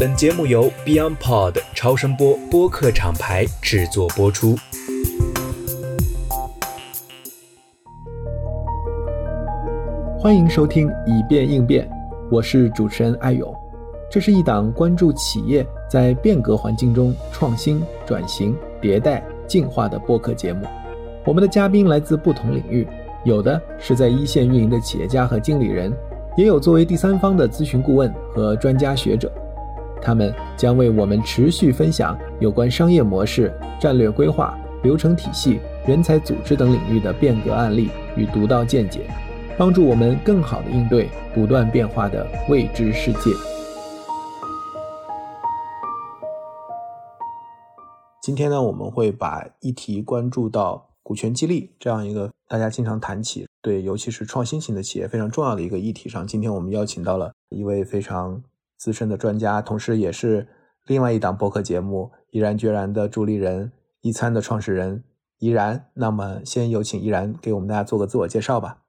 本节目由 BeyondPod 超声波播客厂牌制作播出。欢迎收听《以变应变》，我是主持人艾勇。这是一档关注企业在变革环境中创新、转型、迭代、进化的播客节目。我们的嘉宾来自不同领域，有的是在一线运营的企业家和经理人，也有作为第三方的咨询顾问和专家学者。他们将为我们持续分享有关商业模式、战略规划、流程体系、人才组织等领域的变革案例与独到见解。帮助我们更好地应对不断变化的未知世界。今天呢，我们会把议题关注到股权激励这样一个大家经常谈起，对，尤其是创新型的企业非常重要的一个议题上。今天我们邀请到了一位非常资深的专家，同时也是另外一档播客节目《毅然决然》的助力人，一餐的创始人怡然。那么，先有请怡然给我们大家做个自我介绍吧。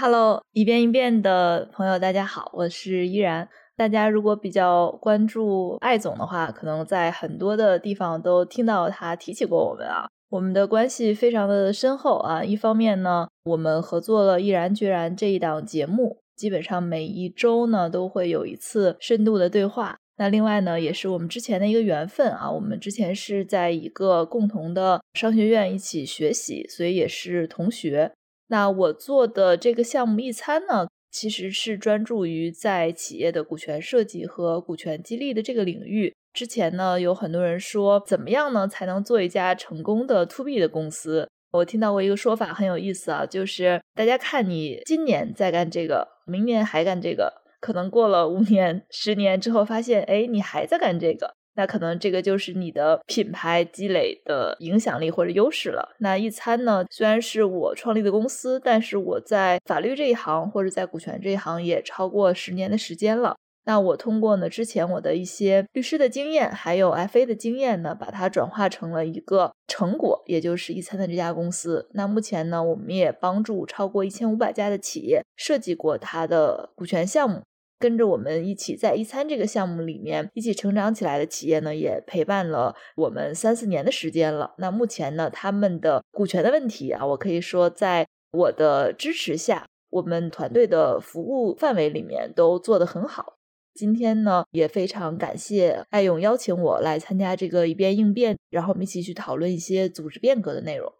Hello，一遍一遍的朋友，大家好，我是依然。大家如果比较关注艾总的话，可能在很多的地方都听到他提起过我们啊。我们的关系非常的深厚啊。一方面呢，我们合作了《毅然决然》这一档节目，基本上每一周呢都会有一次深度的对话。那另外呢，也是我们之前的一个缘分啊。我们之前是在一个共同的商学院一起学习，所以也是同学。那我做的这个项目一餐呢，其实是专注于在企业的股权设计和股权激励的这个领域。之前呢，有很多人说，怎么样呢才能做一家成功的 to B 的公司？我听到过一个说法很有意思啊，就是大家看你今年在干这个，明年还干这个，可能过了五年、十年之后，发现哎，你还在干这个。那可能这个就是你的品牌积累的影响力或者优势了。那一餐呢，虽然是我创立的公司，但是我在法律这一行或者在股权这一行也超过十年的时间了。那我通过呢之前我的一些律师的经验，还有 FA 的经验呢，把它转化成了一个成果，也就是一餐的这家公司。那目前呢，我们也帮助超过一千五百家的企业设计过它的股权项目。跟着我们一起在一餐这个项目里面一起成长起来的企业呢，也陪伴了我们三四年的时间了。那目前呢，他们的股权的问题啊，我可以说在我的支持下，我们团队的服务范围里面都做得很好。今天呢，也非常感谢艾勇邀请我来参加这个一变应变，然后我们一起去讨论一些组织变革的内容。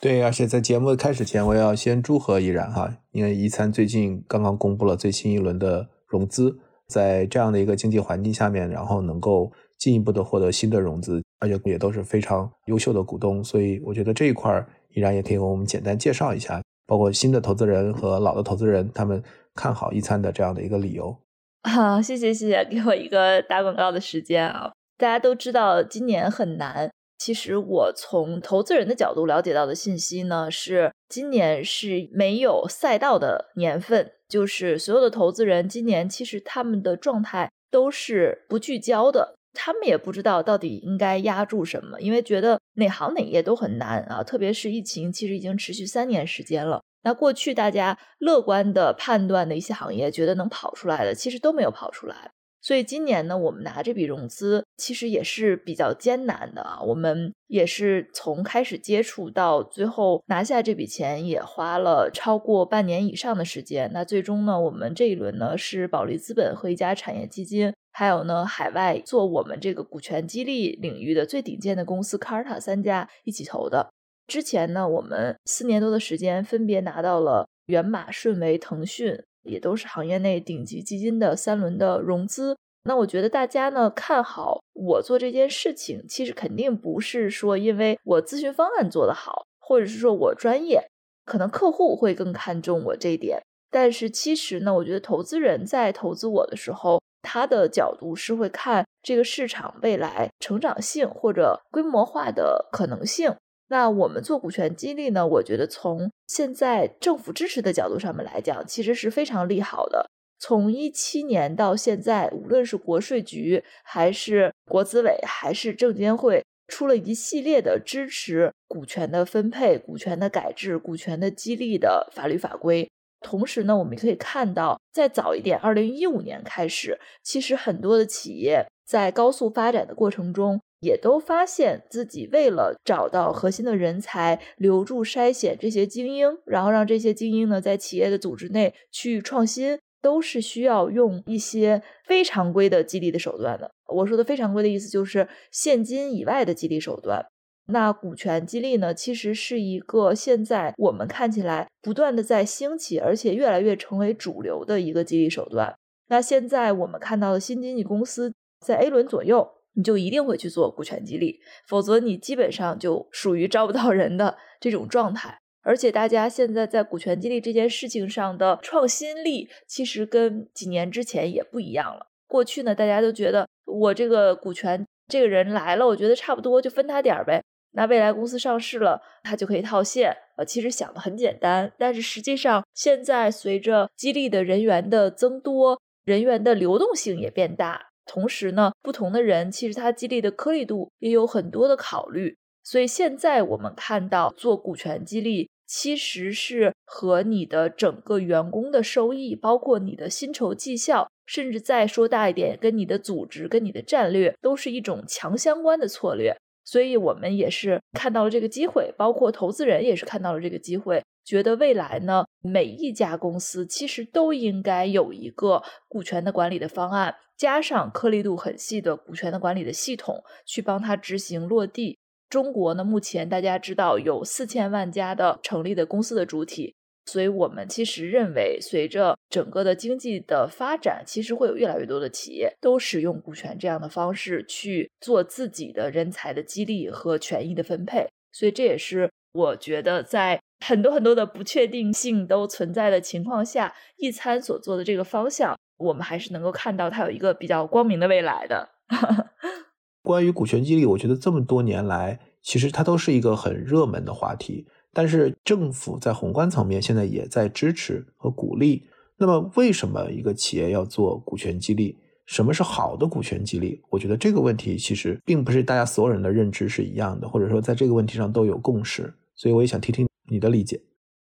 对，而且在节目的开始前，我要先祝贺依然哈，因为一餐最近刚刚公布了最新一轮的。融资在这样的一个经济环境下面，然后能够进一步的获得新的融资，而且也都是非常优秀的股东，所以我觉得这一块依然也可以为我们简单介绍一下，包括新的投资人和老的投资人他们看好一餐的这样的一个理由。好，谢谢谢谢，给我一个打广告的时间啊！大家都知道今年很难，其实我从投资人的角度了解到的信息呢，是今年是没有赛道的年份。就是所有的投资人今年其实他们的状态都是不聚焦的，他们也不知道到底应该压住什么，因为觉得哪行哪业都很难啊。特别是疫情，其实已经持续三年时间了。那过去大家乐观的判断的一些行业，觉得能跑出来的，其实都没有跑出来。所以今年呢，我们拿这笔融资其实也是比较艰难的啊。我们也是从开始接触到最后拿下这笔钱，也花了超过半年以上的时间。那最终呢，我们这一轮呢是保利资本和一家产业基金，还有呢海外做我们这个股权激励领域的最顶尖的公司卡尔塔三家一起投的。之前呢，我们四年多的时间分别拿到了源码、顺为、腾讯。也都是行业内顶级基金的三轮的融资。那我觉得大家呢看好我做这件事情，其实肯定不是说因为我咨询方案做得好，或者是说我专业，可能客户会更看重我这一点。但是其实呢，我觉得投资人在投资我的时候，他的角度是会看这个市场未来成长性或者规模化的可能性。那我们做股权激励呢？我觉得从现在政府支持的角度上面来讲，其实是非常利好的。从一七年到现在，无论是国税局还是国资委还是证监会，出了一系列的支持股权的分配、股权的改制、股权的激励的法律法规。同时呢，我们可以看到，再早一点，二零一五年开始，其实很多的企业在高速发展的过程中，也都发现自己为了找到核心的人才，留住、筛选这些精英，然后让这些精英呢在企业的组织内去创新，都是需要用一些非常规的激励的手段的。我说的非常规的意思，就是现金以外的激励手段。那股权激励呢，其实是一个现在我们看起来不断的在兴起，而且越来越成为主流的一个激励手段。那现在我们看到的新经济公司在 A 轮左右，你就一定会去做股权激励，否则你基本上就属于招不到人的这种状态。而且大家现在在股权激励这件事情上的创新力，其实跟几年之前也不一样了。过去呢，大家都觉得我这个股权这个人来了，我觉得差不多就分他点儿呗。那未来公司上市了，他就可以套现。呃，其实想的很简单，但是实际上现在随着激励的人员的增多，人员的流动性也变大，同时呢，不同的人其实他激励的颗粒度也有很多的考虑。所以现在我们看到做股权激励，其实是和你的整个员工的收益，包括你的薪酬绩效，甚至再说大一点，跟你的组织、跟你的战略，都是一种强相关的策略。所以我们也是看到了这个机会，包括投资人也是看到了这个机会，觉得未来呢，每一家公司其实都应该有一个股权的管理的方案，加上颗粒度很细的股权的管理的系统，去帮他执行落地。中国呢，目前大家知道有四千万家的成立的公司的主体。所以我们其实认为，随着整个的经济的发展，其实会有越来越多的企业都使用股权这样的方式去做自己的人才的激励和权益的分配。所以这也是我觉得，在很多很多的不确定性都存在的情况下，一餐所做的这个方向，我们还是能够看到它有一个比较光明的未来的。关于股权激励，我觉得这么多年来，其实它都是一个很热门的话题。但是政府在宏观层面现在也在支持和鼓励。那么，为什么一个企业要做股权激励？什么是好的股权激励？我觉得这个问题其实并不是大家所有人的认知是一样的，或者说在这个问题上都有共识。所以，我也想听听你的理解。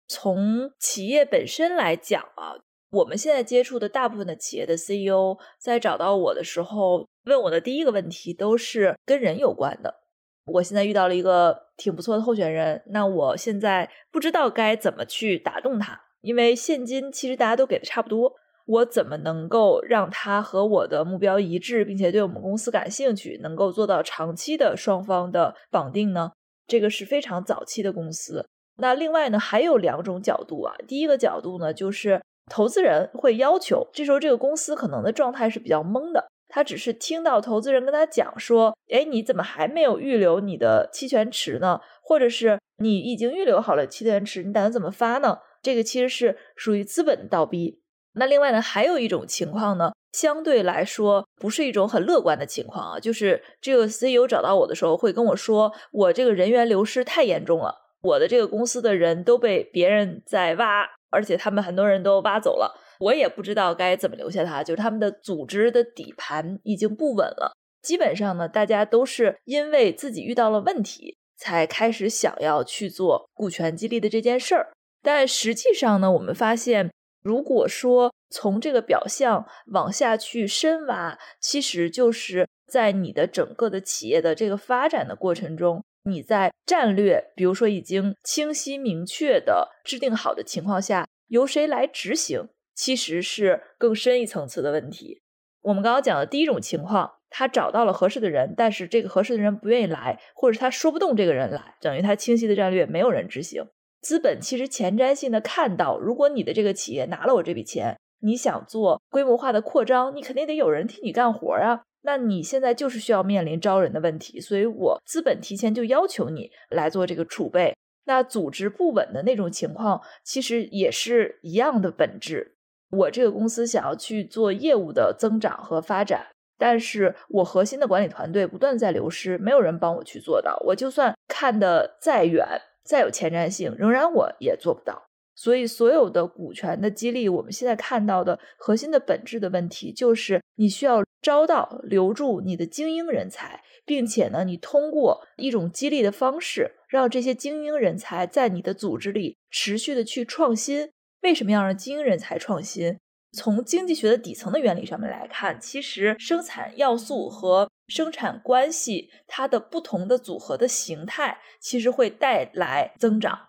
从企业本身来讲啊，我们现在接触的大部分的企业的 CEO 在找到我的时候，问我的第一个问题都是跟人有关的。我现在遇到了一个挺不错的候选人，那我现在不知道该怎么去打动他，因为现金其实大家都给的差不多，我怎么能够让他和我的目标一致，并且对我们公司感兴趣，能够做到长期的双方的绑定呢？这个是非常早期的公司。那另外呢，还有两种角度啊，第一个角度呢，就是投资人会要求，这时候这个公司可能的状态是比较懵的。他只是听到投资人跟他讲说：“哎，你怎么还没有预留你的期权池呢？或者是你已经预留好了期权池，你打算怎么发呢？”这个其实是属于资本倒逼。那另外呢，还有一种情况呢，相对来说不是一种很乐观的情况啊，就是这个 CEO 找到我的时候会跟我说：“我这个人员流失太严重了，我的这个公司的人都被别人在挖，而且他们很多人都挖走了。”我也不知道该怎么留下他，就是他们的组织的底盘已经不稳了。基本上呢，大家都是因为自己遇到了问题，才开始想要去做股权激励的这件事儿。但实际上呢，我们发现，如果说从这个表象往下去深挖，其实就是在你的整个的企业的这个发展的过程中，你在战略，比如说已经清晰明确的制定好的情况下，由谁来执行？其实是更深一层次的问题。我们刚刚讲的第一种情况，他找到了合适的人，但是这个合适的人不愿意来，或者他说不动这个人来，等于他清晰的战略没有人执行。资本其实前瞻性的看到，如果你的这个企业拿了我这笔钱，你想做规模化的扩张，你肯定得有人替你干活啊。那你现在就是需要面临招人的问题，所以我资本提前就要求你来做这个储备。那组织不稳的那种情况，其实也是一样的本质。我这个公司想要去做业务的增长和发展，但是我核心的管理团队不断在流失，没有人帮我去做到。我就算看得再远，再有前瞻性，仍然我也做不到。所以，所有的股权的激励，我们现在看到的核心的本质的问题，就是你需要招到、留住你的精英人才，并且呢，你通过一种激励的方式，让这些精英人才在你的组织里持续的去创新。为什么要让精英人才创新？从经济学的底层的原理上面来看，其实生产要素和生产关系它的不同的组合的形态，其实会带来增长。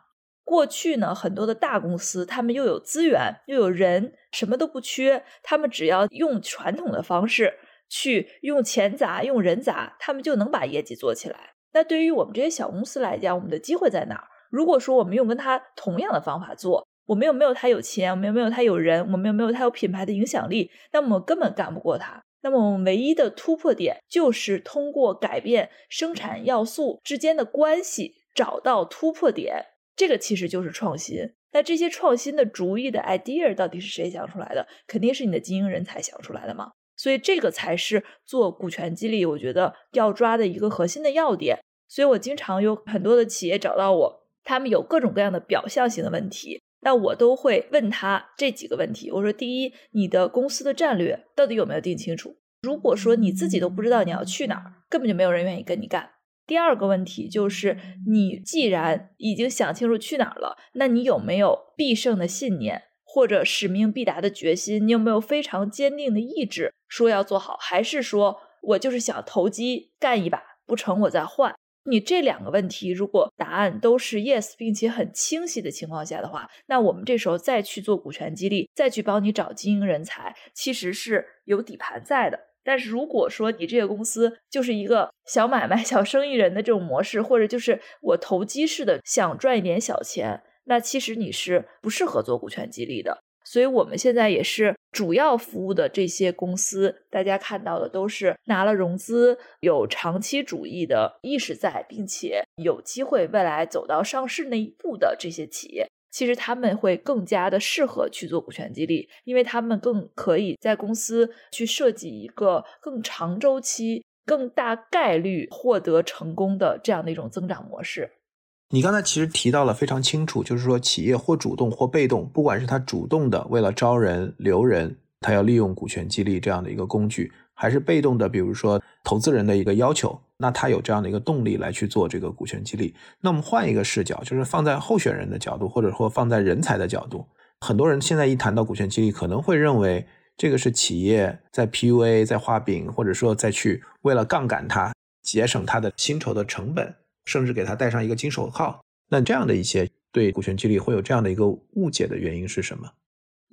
过去呢，很多的大公司，他们又有资源又有人，什么都不缺，他们只要用传统的方式去用钱砸、用人砸，他们就能把业绩做起来。那对于我们这些小公司来讲，我们的机会在哪儿？如果说我们用跟他同样的方法做，我们又没有他有钱，我们又没有他有人，我们又没有他有品牌的影响力，那么我们根本干不过他。那么我们唯一的突破点就是通过改变生产要素之间的关系，找到突破点。这个其实就是创新。那这些创新的主意的 idea 到底是谁想出来的？肯定是你的精英人才想出来的嘛。所以这个才是做股权激励，我觉得要抓的一个核心的要点。所以我经常有很多的企业找到我，他们有各种各样的表象型的问题，那我都会问他这几个问题。我说：第一，你的公司的战略到底有没有定清楚？如果说你自己都不知道你要去哪儿，根本就没有人愿意跟你干。第二个问题就是，你既然已经想清楚去哪儿了，那你有没有必胜的信念或者使命必达的决心？你有没有非常坚定的意志，说要做好？还是说我就是想投机干一把，不成我再换？你这两个问题，如果答案都是 yes，并且很清晰的情况下的话，那我们这时候再去做股权激励，再去帮你找精英人才，其实是有底盘在的。但是如果说你这个公司就是一个小买卖、小生意人的这种模式，或者就是我投机式的想赚一点小钱，那其实你是不适合做股权激励的。所以我们现在也是主要服务的这些公司，大家看到的都是拿了融资、有长期主义的意识在，并且有机会未来走到上市那一步的这些企业。其实他们会更加的适合去做股权激励，因为他们更可以在公司去设计一个更长周期、更大概率获得成功的这样的一种增长模式。你刚才其实提到了非常清楚，就是说企业或主动或被动，不管是他主动的为了招人留人，他要利用股权激励这样的一个工具，还是被动的，比如说投资人的一个要求。那他有这样的一个动力来去做这个股权激励。那我们换一个视角，就是放在候选人的角度，或者说放在人才的角度。很多人现在一谈到股权激励，可能会认为这个是企业在 PUA、在画饼，或者说再去为了杠杆他，节省他的薪酬的成本，甚至给他戴上一个金手铐。那这样的一些对股权激励会有这样的一个误解的原因是什么？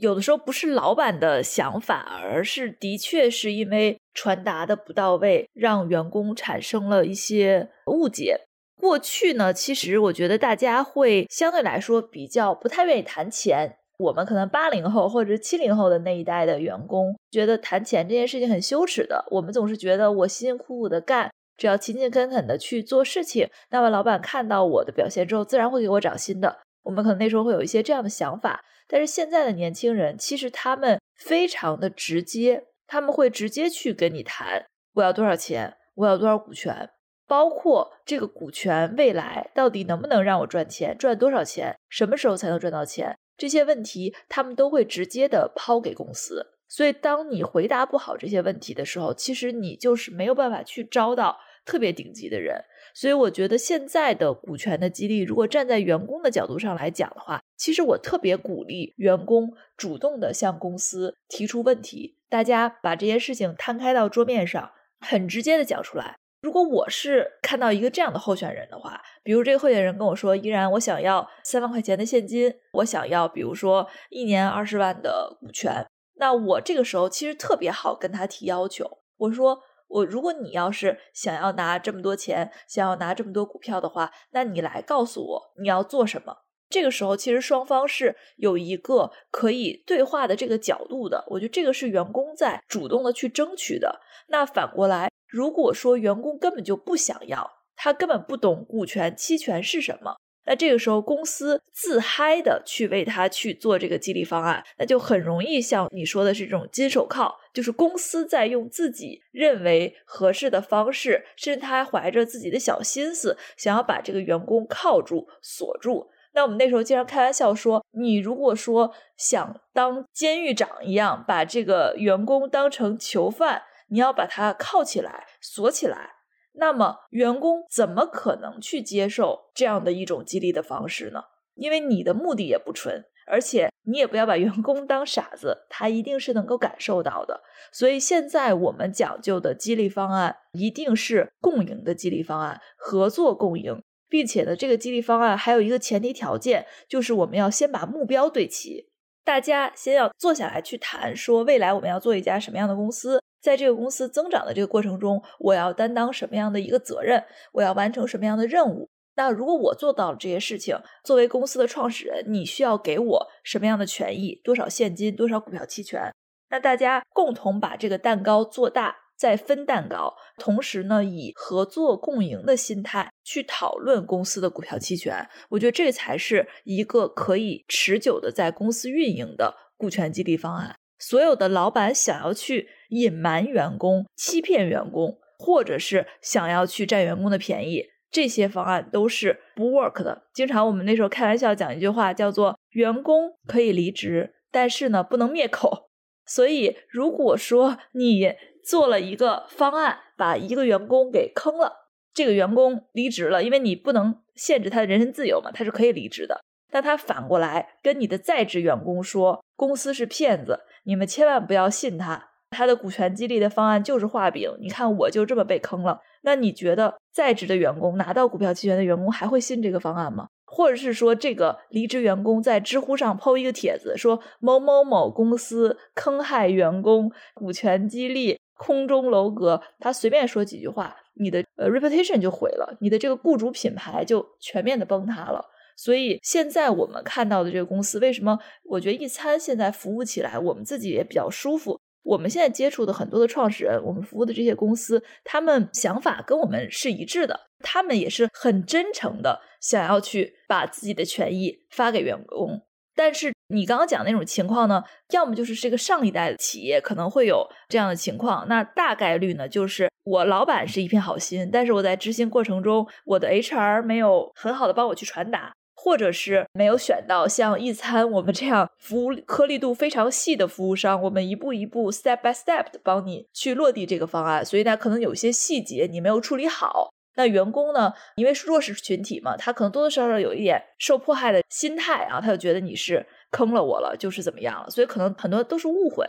有的时候不是老板的想法，而是的确是因为传达的不到位，让员工产生了一些误解。过去呢，其实我觉得大家会相对来说比较不太愿意谈钱。我们可能八零后或者七零后的那一代的员工，觉得谈钱这件事情很羞耻的。我们总是觉得我辛辛苦苦的干，只要勤勤恳恳的去做事情，那么老板看到我的表现之后，自然会给我涨薪的。我们可能那时候会有一些这样的想法。但是现在的年轻人，其实他们非常的直接，他们会直接去跟你谈，我要多少钱，我要多少股权，包括这个股权未来到底能不能让我赚钱，赚多少钱，什么时候才能赚到钱，这些问题他们都会直接的抛给公司。所以，当你回答不好这些问题的时候，其实你就是没有办法去招到特别顶级的人。所以我觉得现在的股权的激励，如果站在员工的角度上来讲的话，其实我特别鼓励员工主动的向公司提出问题，大家把这些事情摊开到桌面上，很直接的讲出来。如果我是看到一个这样的候选人的话，比如这个候选人跟我说，依然我想要三万块钱的现金，我想要比如说一年二十万的股权，那我这个时候其实特别好跟他提要求，我说。我如果你要是想要拿这么多钱，想要拿这么多股票的话，那你来告诉我你要做什么。这个时候其实双方是有一个可以对话的这个角度的。我觉得这个是员工在主动的去争取的。那反过来，如果说员工根本就不想要，他根本不懂股权期权是什么。那这个时候，公司自嗨的去为他去做这个激励方案，那就很容易像你说的是这种金手铐，就是公司在用自己认为合适的方式，甚至他还怀着自己的小心思，想要把这个员工铐住、锁住。那我们那时候经常开玩笑说，你如果说想当监狱长一样，把这个员工当成囚犯，你要把他铐起来、锁起来。那么，员工怎么可能去接受这样的一种激励的方式呢？因为你的目的也不纯，而且你也不要把员工当傻子，他一定是能够感受到的。所以现在我们讲究的激励方案一定是共赢的激励方案，合作共赢，并且呢，这个激励方案还有一个前提条件，就是我们要先把目标对齐，大家先要坐下来去谈，说未来我们要做一家什么样的公司，在这个公司增长的这个过程中，我要担当什么样的一个责任，我要完成什么样的任务。那如果我做到了这些事情，作为公司的创始人，你需要给我什么样的权益？多少现金？多少股票期权？那大家共同把这个蛋糕做大，再分蛋糕。同时呢，以合作共赢的心态去讨论公司的股票期权。我觉得这才是一个可以持久的在公司运营的股权激励方案。所有的老板想要去隐瞒员工、欺骗员工，或者是想要去占员工的便宜。这些方案都是不 work 的。经常我们那时候开玩笑讲一句话，叫做“员工可以离职，但是呢不能灭口”。所以，如果说你做了一个方案，把一个员工给坑了，这个员工离职了，因为你不能限制他的人身自由嘛，他是可以离职的。但他反过来跟你的在职员工说，公司是骗子，你们千万不要信他。他的股权激励的方案就是画饼，你看我就这么被坑了。那你觉得在职的员工拿到股票期权的员工还会信这个方案吗？或者是说，这个离职员工在知乎上抛一个帖子，说某某某公司坑害员工，股权激励空中楼阁，他随便说几句话，你的呃 reputation 就毁了，你的这个雇主品牌就全面的崩塌了。所以现在我们看到的这个公司，为什么我觉得一餐现在服务起来，我们自己也比较舒服。我们现在接触的很多的创始人，我们服务的这些公司，他们想法跟我们是一致的，他们也是很真诚的想要去把自己的权益发给员工。但是你刚刚讲那种情况呢，要么就是这个上一代的企业可能会有这样的情况，那大概率呢就是我老板是一片好心，但是我在执行过程中，我的 HR 没有很好的帮我去传达。或者是没有选到像一餐我们这样服务颗粒度非常细的服务商，我们一步一步 step by step 的帮你去落地这个方案，所以呢，可能有些细节你没有处理好。那员工呢，因为是弱势群体嘛，他可能多多少少有一点受迫害的心态啊，他就觉得你是坑了我了，就是怎么样了，所以可能很多都是误会。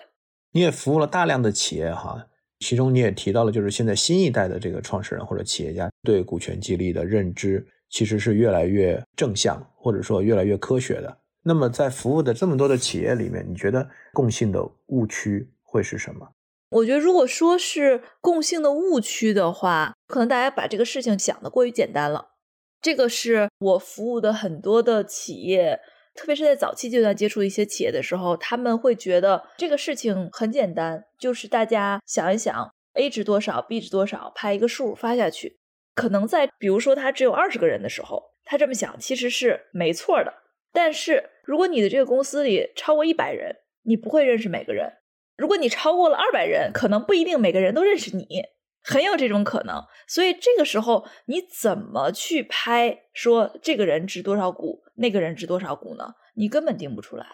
你也服务了大量的企业哈，其中你也提到了，就是现在新一代的这个创始人或者企业家对股权激励的认知。其实是越来越正向，或者说越来越科学的。那么，在服务的这么多的企业里面，你觉得共性的误区会是什么？我觉得，如果说是共性的误区的话，可能大家把这个事情想的过于简单了。这个是我服务的很多的企业，特别是在早期阶段接触一些企业的时候，他们会觉得这个事情很简单，就是大家想一想，A 值多少，B 值多少，拍一个数发下去。可能在比如说他只有二十个人的时候，他这么想其实是没错的。但是如果你的这个公司里超过一百人，你不会认识每个人；如果你超过了二百人，可能不一定每个人都认识你，很有这种可能。所以这个时候你怎么去拍说这个人值多少股，那个人值多少股呢？你根本定不出来。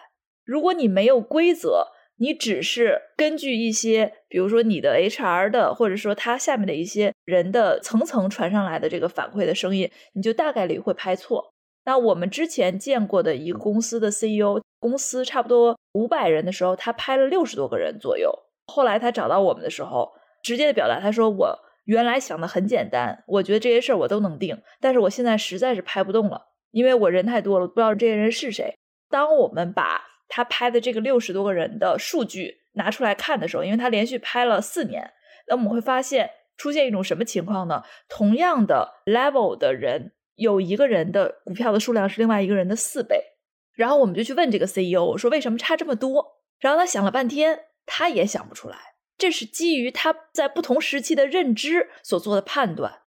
如果你没有规则。你只是根据一些，比如说你的 HR 的，或者说他下面的一些人的层层传上来的这个反馈的声音，你就大概率会拍错。那我们之前见过的一个公司的 CEO，公司差不多五百人的时候，他拍了六十多个人左右。后来他找到我们的时候，直接的表达他说：“我原来想的很简单，我觉得这些事儿我都能定，但是我现在实在是拍不动了，因为我人太多了，不知道这些人是谁。”当我们把他拍的这个六十多个人的数据拿出来看的时候，因为他连续拍了四年，那我们会发现出现一种什么情况呢？同样的 level 的人，有一个人的股票的数量是另外一个人的四倍。然后我们就去问这个 CEO，我说为什么差这么多？然后他想了半天，他也想不出来。这是基于他在不同时期的认知所做的判断。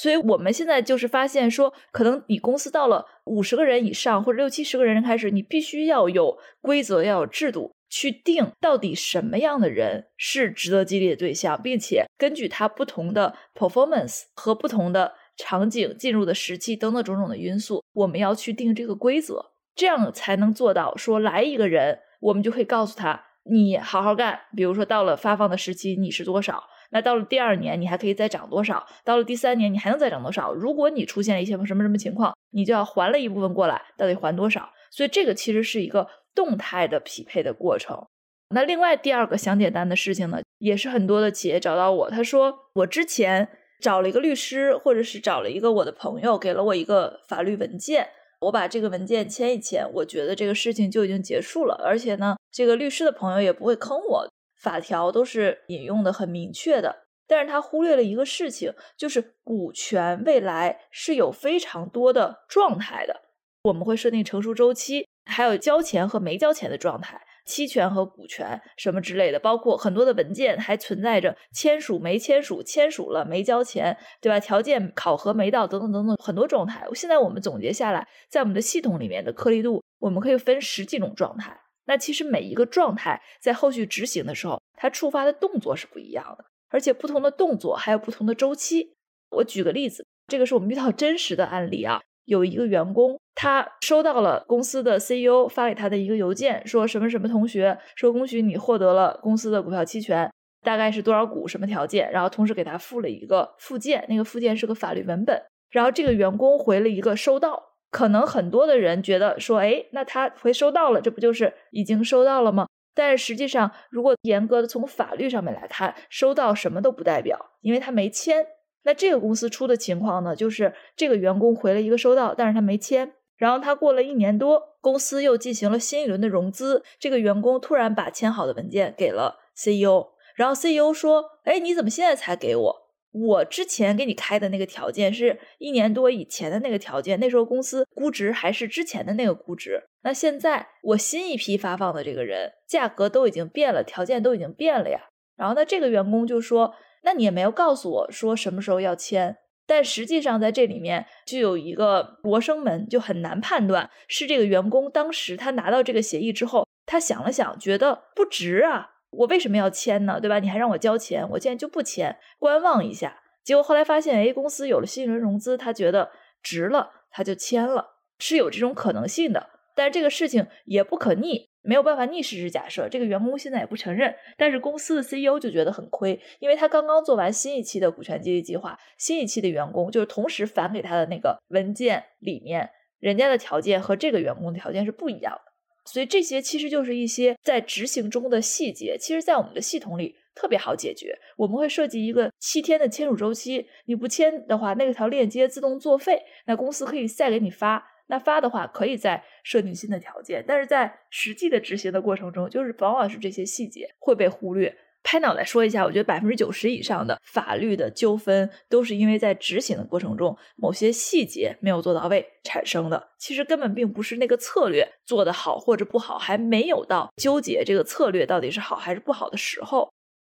所以我们现在就是发现说，可能你公司到了五十个人以上，或者六七十个人开始，你必须要有规则，要有制度，去定到底什么样的人是值得激励的对象，并且根据他不同的 performance 和不同的场景、进入的时期等等种种的因素，我们要去定这个规则，这样才能做到说来一个人，我们就可以告诉他，你好好干。比如说到了发放的时期，你是多少？那到了第二年，你还可以再涨多少？到了第三年，你还能再涨多少？如果你出现了一些什么什么情况，你就要还了一部分过来，到底还多少？所以这个其实是一个动态的匹配的过程。那另外第二个想简单的事情呢，也是很多的企业找到我，他说我之前找了一个律师，或者是找了一个我的朋友，给了我一个法律文件，我把这个文件签一签，我觉得这个事情就已经结束了，而且呢，这个律师的朋友也不会坑我，法条都是引用的很明确的。但是他忽略了一个事情，就是股权未来是有非常多的状态的，我们会设定成熟周期，还有交钱和没交钱的状态。期权和股权什么之类的，包括很多的文件还存在着签署没签署、签署了没交钱，对吧？条件考核没到，等等等等很多状态。现在我们总结下来，在我们的系统里面的颗粒度，我们可以分十几种状态。那其实每一个状态在后续执行的时候，它触发的动作是不一样的，而且不同的动作还有不同的周期。我举个例子，这个是我们遇到真实的案例啊。有一个员工，他收到了公司的 CEO 发给他的一个邮件，说什么什么同学，说恭喜你获得了公司的股票期权，大概是多少股，什么条件，然后同时给他附了一个附件，那个附件是个法律文本，然后这个员工回了一个收到。可能很多的人觉得说，哎，那他回收到了，这不就是已经收到了吗？但是实际上，如果严格的从法律上面来看，收到什么都不代表，因为他没签。那这个公司出的情况呢，就是这个员工回了一个收到，但是他没签。然后他过了一年多，公司又进行了新一轮的融资，这个员工突然把签好的文件给了 CEO，然后 CEO 说：“哎，你怎么现在才给我？我之前给你开的那个条件是一年多以前的那个条件，那时候公司估值还是之前的那个估值。那现在我新一批发放的这个人，价格都已经变了，条件都已经变了呀。”然后呢，这个员工就说。那你也没有告诉我说什么时候要签，但实际上在这里面就有一个罗生门，就很难判断是这个员工当时他拿到这个协议之后，他想了想，觉得不值啊，我为什么要签呢？对吧？你还让我交钱，我现在就不签，观望一下。结果后来发现，哎，公司有了新一轮融资，他觉得值了，他就签了，是有这种可能性的。但是这个事情也不可逆。没有办法逆事实假设，这个员工现在也不承认，但是公司的 CEO 就觉得很亏，因为他刚刚做完新一期的股权激励计划，新一期的员工就是同时返给他的那个文件里面，人家的条件和这个员工的条件是不一样的，所以这些其实就是一些在执行中的细节，其实在我们的系统里特别好解决，我们会设计一个七天的签署周期，你不签的话，那条链接自动作废，那公司可以再给你发。那发的话，可以再设定新的条件，但是在实际的执行的过程中，就是往往是这些细节会被忽略。拍脑袋说一下，我觉得百分之九十以上的法律的纠纷都是因为在执行的过程中某些细节没有做到位产生的。其实根本并不是那个策略做得好或者不好，还没有到纠结这个策略到底是好还是不好的时候。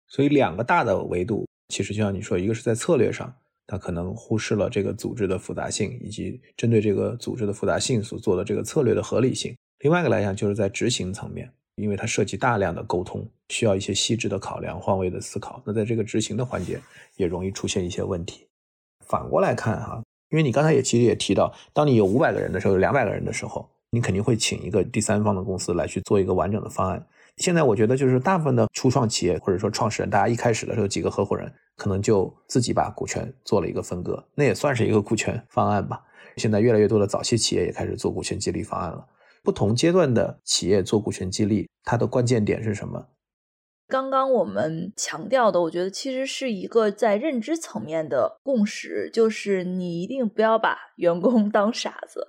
所以两个大的维度，其实就像你说，一个是在策略上。他可能忽视了这个组织的复杂性，以及针对这个组织的复杂性所做的这个策略的合理性。另外一个来讲，就是在执行层面，因为它涉及大量的沟通，需要一些细致的考量、换位的思考。那在这个执行的环节，也容易出现一些问题。反过来看哈，因为你刚才也其实也提到，当你有五百个人的时候，有两百个人的时候，你肯定会请一个第三方的公司来去做一个完整的方案。现在我觉得，就是大部分的初创企业或者说创始人，大家一开始的时候几个合伙人，可能就自己把股权做了一个分割，那也算是一个股权方案吧。现在越来越多的早期企业也开始做股权激励方案了。不同阶段的企业做股权激励，它的关键点是什么？刚刚我们强调的，我觉得其实是一个在认知层面的共识，就是你一定不要把员工 当傻子，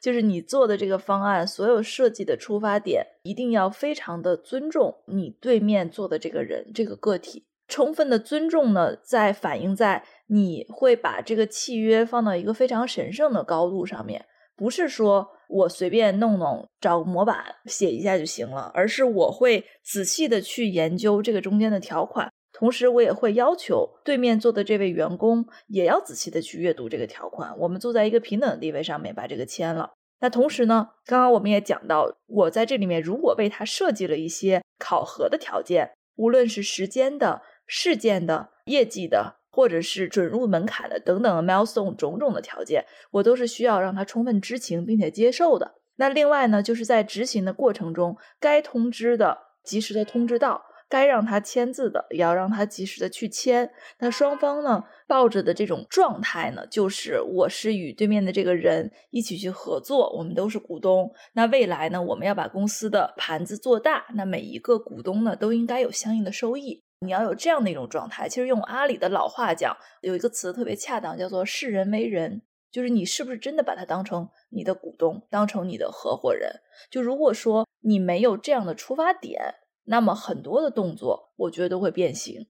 就是你做的这个方案，所有设计的出发点一定要非常的尊重你对面做的这个人这个个体，充分的尊重呢，在反映在你会把这个契约放到一个非常神圣的高度上面。不是说我随便弄弄，找个模板写一下就行了，而是我会仔细的去研究这个中间的条款，同时我也会要求对面做的这位员工也要仔细的去阅读这个条款。我们坐在一个平等的地位上面把这个签了。那同时呢，刚刚我们也讲到，我在这里面如果为他设计了一些考核的条件，无论是时间的、事件的、业绩的。或者是准入门槛的等等 milestone 种种的条件，我都是需要让他充分知情并且接受的。那另外呢，就是在执行的过程中，该通知的及时的通知到，该让他签字的，也要让他及时的去签。那双方呢，抱着的这种状态呢，就是我是与对面的这个人一起去合作，我们都是股东。那未来呢，我们要把公司的盘子做大，那每一个股东呢，都应该有相应的收益。你要有这样的一种状态。其实用阿里的老话讲，有一个词特别恰当，叫做视人为人。就是你是不是真的把他当成你的股东，当成你的合伙人？就如果说你没有这样的出发点，那么很多的动作我觉得都会变形。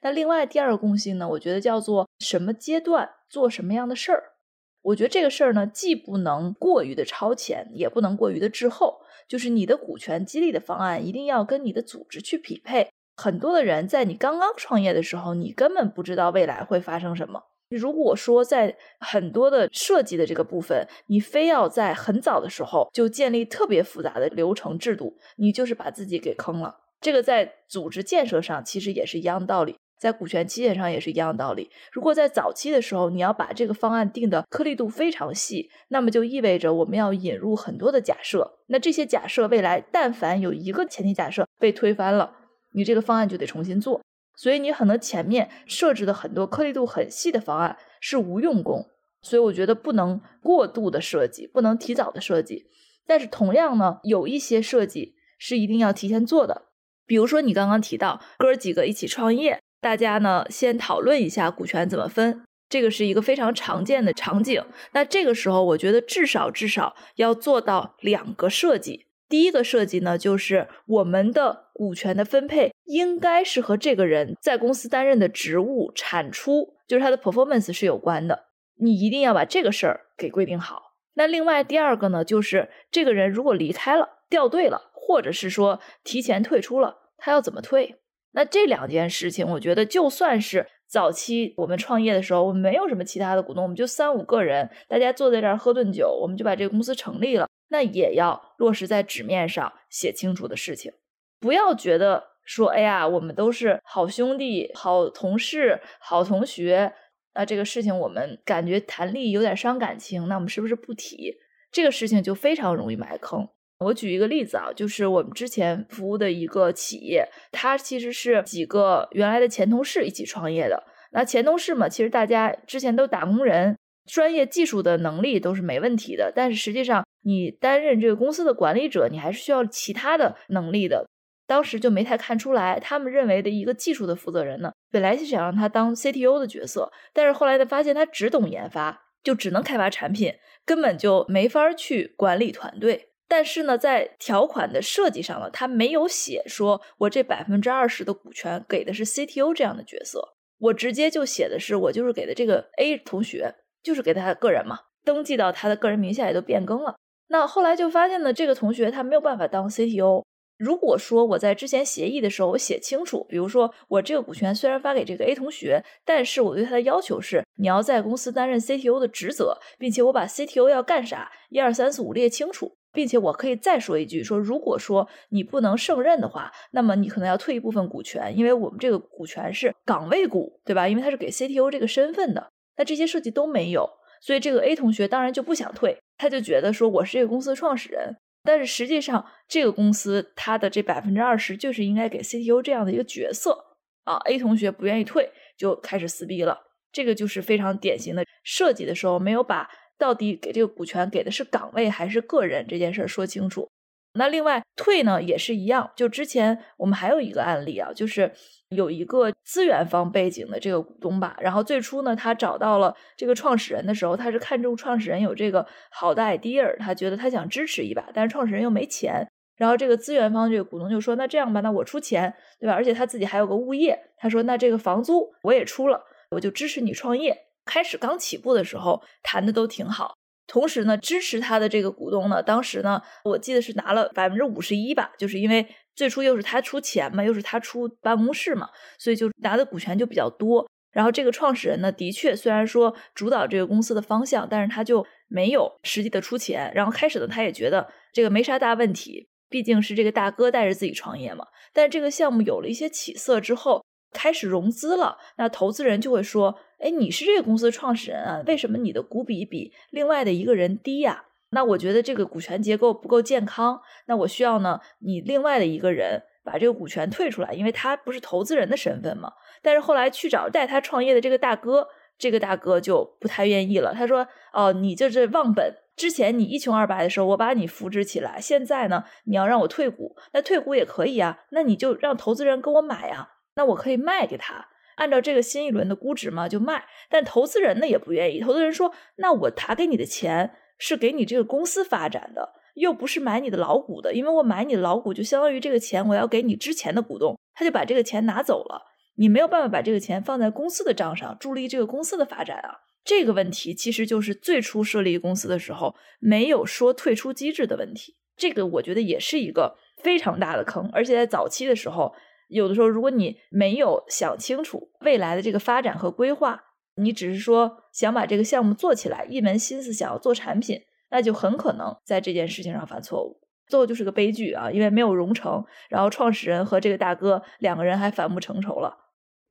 那另外第二个共性呢，我觉得叫做什么阶段做什么样的事儿。我觉得这个事儿呢，既不能过于的超前，也不能过于的滞后。就是你的股权激励的方案一定要跟你的组织去匹配。很多的人在你刚刚创业的时候，你根本不知道未来会发生什么。如果说在很多的设计的这个部分，你非要在很早的时候就建立特别复杂的流程制度，你就是把自己给坑了。这个在组织建设上其实也是一样的道理，在股权期限上也是一样的道理。如果在早期的时候你要把这个方案定的颗粒度非常细，那么就意味着我们要引入很多的假设。那这些假设未来但凡有一个前提假设被推翻了，你这个方案就得重新做。所以你可能前面设置的很多颗粒度很细的方案是无用功，所以我觉得不能过度的设计，不能提早的设计。但是同样呢，有一些设计是一定要提前做的。比如说你刚刚提到哥几个一起创业，大家呢先讨论一下股权怎么分，这个是一个非常常见的场景。那这个时候我觉得至少至少要做到两个设计。第一个设计呢，就是我们的股权的分配应该是和这个人在公司担任的职务、产出，就是他的 performance 是有关的。你一定要把这个事儿给规定好。那另外第二个呢，就是这个人如果离开了、掉队了，或者是说提前退出了，他要怎么退？那这两件事情，我觉得就算是早期我们创业的时候，我们没有什么其他的股东，我们就三五个人，大家坐在这儿喝顿酒，我们就把这个公司成立了。那也要落实在纸面上写清楚的事情，不要觉得说，哎呀，我们都是好兄弟、好同事、好同学，那这个事情我们感觉谈利益有点伤感情，那我们是不是不提这个事情就非常容易埋坑？我举一个例子啊，就是我们之前服务的一个企业，它其实是几个原来的前同事一起创业的。那前同事嘛，其实大家之前都打工人。专业技术的能力都是没问题的，但是实际上你担任这个公司的管理者，你还是需要其他的能力的。当时就没太看出来，他们认为的一个技术的负责人呢，本来是想让他当 CTO 的角色，但是后来呢，发现他只懂研发，就只能开发产品，根本就没法去管理团队。但是呢，在条款的设计上呢，他没有写说我这百分之二十的股权给的是 CTO 这样的角色，我直接就写的是我就是给的这个 A 同学。就是给他个人嘛，登记到他的个人名下也都变更了。那后来就发现呢，这个同学他没有办法当 CTO。如果说我在之前协议的时候我写清楚，比如说我这个股权虽然发给这个 A 同学，但是我对他的要求是你要在公司担任 CTO 的职责，并且我把 CTO 要干啥一二三四五列清楚，并且我可以再说一句，说如果说你不能胜任的话，那么你可能要退一部分股权，因为我们这个股权是岗位股，对吧？因为他是给 CTO 这个身份的。那这些设计都没有，所以这个 A 同学当然就不想退，他就觉得说我是这个公司的创始人，但是实际上这个公司他的这百分之二十就是应该给 CTO 这样的一个角色啊。A 同学不愿意退，就开始撕逼了。这个就是非常典型的设计的时候没有把到底给这个股权给的是岗位还是个人这件事儿说清楚。那另外退呢也是一样，就之前我们还有一个案例啊，就是有一个资源方背景的这个股东吧，然后最初呢他找到了这个创始人的时候，他是看中创始人有这个好的 idea，他觉得他想支持一把，但是创始人又没钱，然后这个资源方这个股东就说那这样吧，那我出钱，对吧？而且他自己还有个物业，他说那这个房租我也出了，我就支持你创业。开始刚起步的时候谈的都挺好。同时呢，支持他的这个股东呢，当时呢，我记得是拿了百分之五十一吧，就是因为最初又是他出钱嘛，又是他出办公室嘛，所以就拿的股权就比较多。然后这个创始人呢，的确虽然说主导这个公司的方向，但是他就没有实际的出钱。然后开始呢，他也觉得这个没啥大问题，毕竟是这个大哥带着自己创业嘛。但是这个项目有了一些起色之后，开始融资了，那投资人就会说。哎，你是这个公司创始人啊？为什么你的股比比另外的一个人低呀？那我觉得这个股权结构不够健康。那我需要呢，你另外的一个人把这个股权退出来，因为他不是投资人的身份嘛。但是后来去找带他创业的这个大哥，这个大哥就不太愿意了。他说：“哦，你就是忘本。之前你一穷二白的时候，我把你扶植起来，现在呢，你要让我退股，那退股也可以啊。那你就让投资人跟我买啊，那我可以卖给他，按照这个新一轮的估值嘛，就卖。但投资人呢也不愿意，投资人说：那我打给你的钱是给你这个公司发展的。”又不是买你的老股的，因为我买你的老股，就相当于这个钱我要给你之前的股东，他就把这个钱拿走了，你没有办法把这个钱放在公司的账上，助力这个公司的发展啊。这个问题其实就是最初设立公司的时候没有说退出机制的问题，这个我觉得也是一个非常大的坑。而且在早期的时候，有的时候如果你没有想清楚未来的这个发展和规划，你只是说想把这个项目做起来，一门心思想要做产品。那就很可能在这件事情上犯错误，最后就是个悲剧啊！因为没有融成，然后创始人和这个大哥两个人还反目成仇了。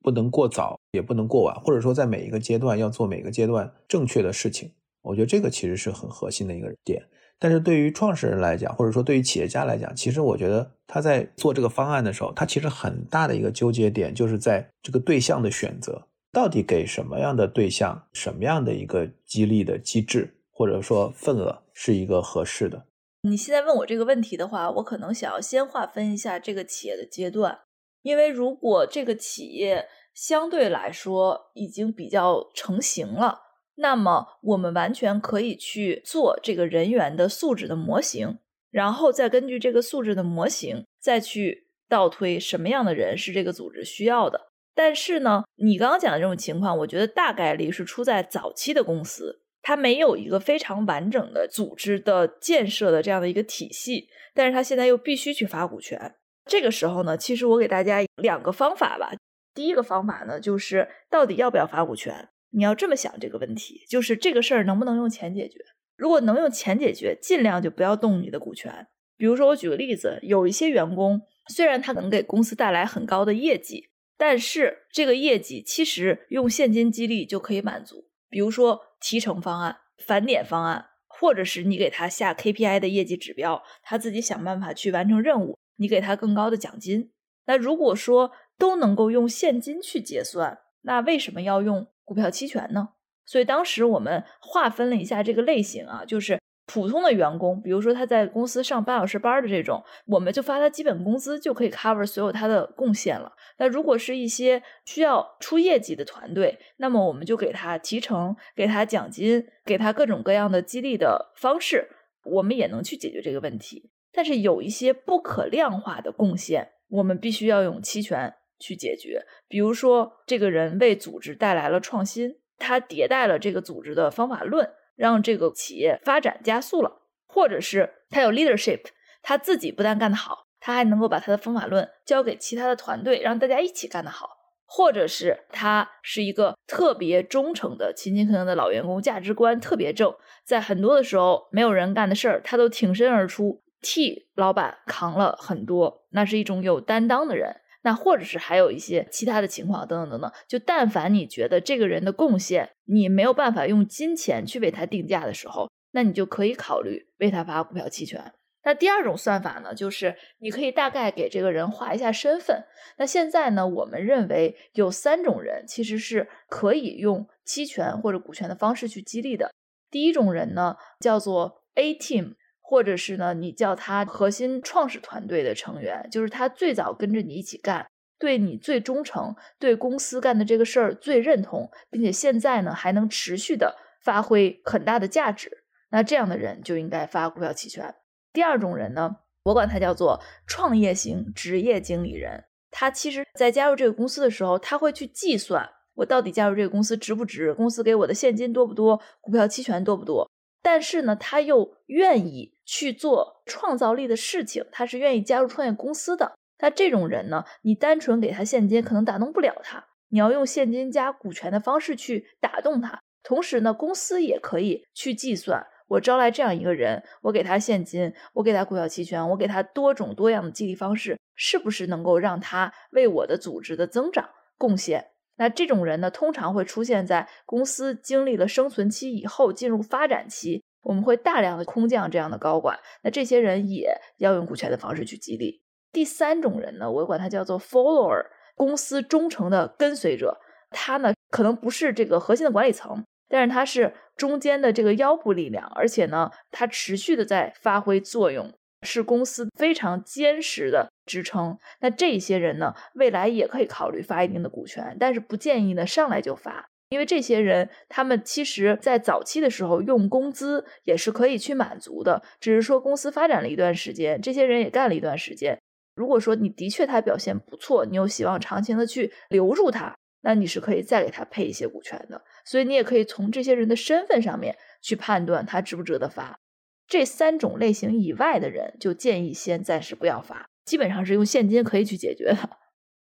不能过早，也不能过晚，或者说在每一个阶段要做每个阶段正确的事情。我觉得这个其实是很核心的一个点。但是对于创始人来讲，或者说对于企业家来讲，其实我觉得他在做这个方案的时候，他其实很大的一个纠结点就是在这个对象的选择，到底给什么样的对象，什么样的一个激励的机制。或者说份额是一个合适的。你现在问我这个问题的话，我可能想要先划分一下这个企业的阶段，因为如果这个企业相对来说已经比较成型了，那么我们完全可以去做这个人员的素质的模型，然后再根据这个素质的模型再去倒推什么样的人是这个组织需要的。但是呢，你刚刚讲的这种情况，我觉得大概率是出在早期的公司。它没有一个非常完整的组织的建设的这样的一个体系，但是它现在又必须去发股权。这个时候呢，其实我给大家两个方法吧。第一个方法呢，就是到底要不要发股权？你要这么想这个问题，就是这个事儿能不能用钱解决？如果能用钱解决，尽量就不要动你的股权。比如说，我举个例子，有一些员工虽然他能给公司带来很高的业绩，但是这个业绩其实用现金激励就可以满足。比如说提成方案、返点方案，或者是你给他下 KPI 的业绩指标，他自己想办法去完成任务，你给他更高的奖金。那如果说都能够用现金去结算，那为什么要用股票期权呢？所以当时我们划分了一下这个类型啊，就是。普通的员工，比如说他在公司上八小时班的这种，我们就发他基本工资就可以 cover 所有他的贡献了。那如果是一些需要出业绩的团队，那么我们就给他提成，给他奖金，给他各种各样的激励的方式，我们也能去解决这个问题。但是有一些不可量化的贡献，我们必须要用期权去解决。比如说，这个人为组织带来了创新，他迭代了这个组织的方法论。让这个企业发展加速了，或者是他有 leadership，他自己不但干得好，他还能够把他的方法论交给其他的团队，让大家一起干得好，或者是他是一个特别忠诚的、勤勤恳恳的老员工，价值观特别正，在很多的时候没有人干的事儿，他都挺身而出，替老板扛了很多，那是一种有担当的人。那或者是还有一些其他的情况等等等等，就但凡你觉得这个人的贡献你没有办法用金钱去为他定价的时候，那你就可以考虑为他发股票期权。那第二种算法呢，就是你可以大概给这个人画一下身份。那现在呢，我们认为有三种人其实是可以用期权或者股权的方式去激励的。第一种人呢，叫做 A team。或者是呢，你叫他核心创始团队的成员，就是他最早跟着你一起干，对你最忠诚，对公司干的这个事儿最认同，并且现在呢还能持续的发挥很大的价值，那这样的人就应该发股票期权。第二种人呢，我管他叫做创业型职业经理人，他其实在加入这个公司的时候，他会去计算我到底加入这个公司值不值，公司给我的现金多不多，股票期权多不多。但是呢，他又愿意去做创造力的事情，他是愿意加入创业公司的。那这种人呢，你单纯给他现金可能打动不了他，你要用现金加股权的方式去打动他。同时呢，公司也可以去计算，我招来这样一个人，我给他现金，我给他股票期权，我给他多种多样的激励方式，是不是能够让他为我的组织的增长贡献？那这种人呢，通常会出现在公司经历了生存期以后，进入发展期，我们会大量的空降这样的高管。那这些人也要用股权的方式去激励。第三种人呢，我管他叫做 follower，公司忠诚的跟随者。他呢，可能不是这个核心的管理层，但是他是中间的这个腰部力量，而且呢，他持续的在发挥作用，是公司非常坚实的支撑。那这些人呢，未来也可以考虑发一定的股权，但是不建议呢上来就发。因为这些人，他们其实在早期的时候用工资也是可以去满足的，只是说公司发展了一段时间，这些人也干了一段时间。如果说你的确他表现不错，你又希望长情的去留住他，那你是可以再给他配一些股权的。所以你也可以从这些人的身份上面去判断他值不值得发。这三种类型以外的人，就建议先暂时不要发，基本上是用现金可以去解决的。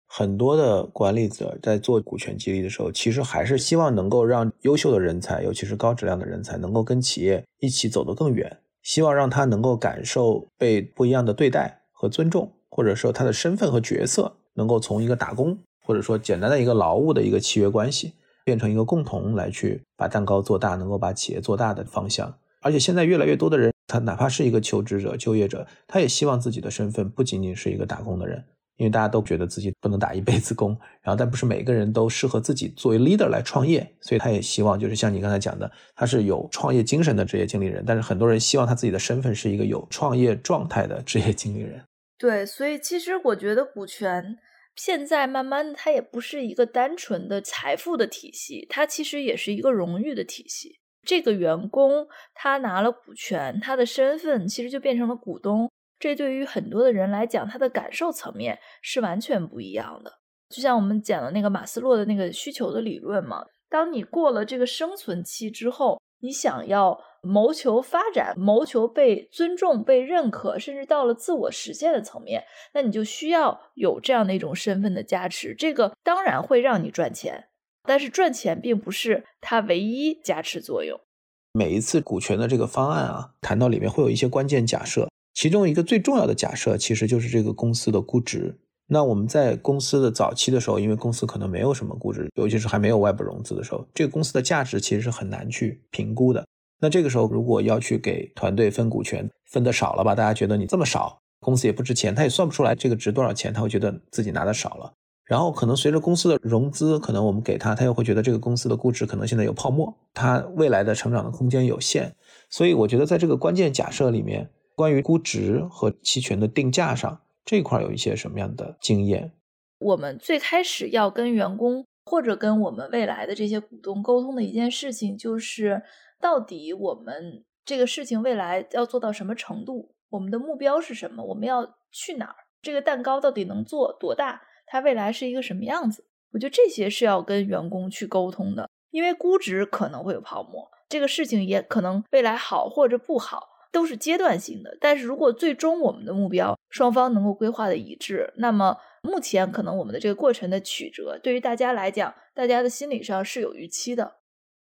很多的管理者在做股权激励的时候，其实还是希望能够让优秀的人才，尤其是高质量的人才，能够跟企业一起走得更远。希望让他能够感受被不一样的对待和尊重，或者说他的身份和角色能够从一个打工，或者说简单的一个劳务的一个契约关系，变成一个共同来去把蛋糕做大，能够把企业做大的方向。而且现在越来越多的人，他哪怕是一个求职者、就业者，他也希望自己的身份不仅仅是一个打工的人。因为大家都觉得自己不能打一辈子工，然后但不是每个人都适合自己作为 leader 来创业，所以他也希望就是像你刚才讲的，他是有创业精神的职业经理人，但是很多人希望他自己的身份是一个有创业状态的职业经理人。对，所以其实我觉得股权现在慢慢的它也不是一个单纯的财富的体系，它其实也是一个荣誉的体系。这个员工他拿了股权，他的身份其实就变成了股东。这对于很多的人来讲，他的感受层面是完全不一样的。就像我们讲的那个马斯洛的那个需求的理论嘛，当你过了这个生存期之后，你想要谋求发展、谋求被尊重、被认可，甚至到了自我实现的层面，那你就需要有这样的一种身份的加持。这个当然会让你赚钱，但是赚钱并不是它唯一加持作用。每一次股权的这个方案啊，谈到里面会有一些关键假设。其中一个最重要的假设，其实就是这个公司的估值。那我们在公司的早期的时候，因为公司可能没有什么估值，尤其是还没有外部融资的时候，这个公司的价值其实是很难去评估的。那这个时候，如果要去给团队分股权，分的少了吧？大家觉得你这么少，公司也不值钱，他也算不出来这个值多少钱，他会觉得自己拿的少了。然后可能随着公司的融资，可能我们给他，他又会觉得这个公司的估值可能现在有泡沫，他未来的成长的空间有限。所以我觉得在这个关键假设里面。关于估值和期权的定价上这块有一些什么样的经验？我们最开始要跟员工或者跟我们未来的这些股东沟通的一件事情，就是到底我们这个事情未来要做到什么程度？我们的目标是什么？我们要去哪儿？这个蛋糕到底能做多大？它未来是一个什么样子？我觉得这些是要跟员工去沟通的，因为估值可能会有泡沫，这个事情也可能未来好或者不好。都是阶段性的，但是如果最终我们的目标双方能够规划的一致，那么目前可能我们的这个过程的曲折，对于大家来讲，大家的心理上是有预期的。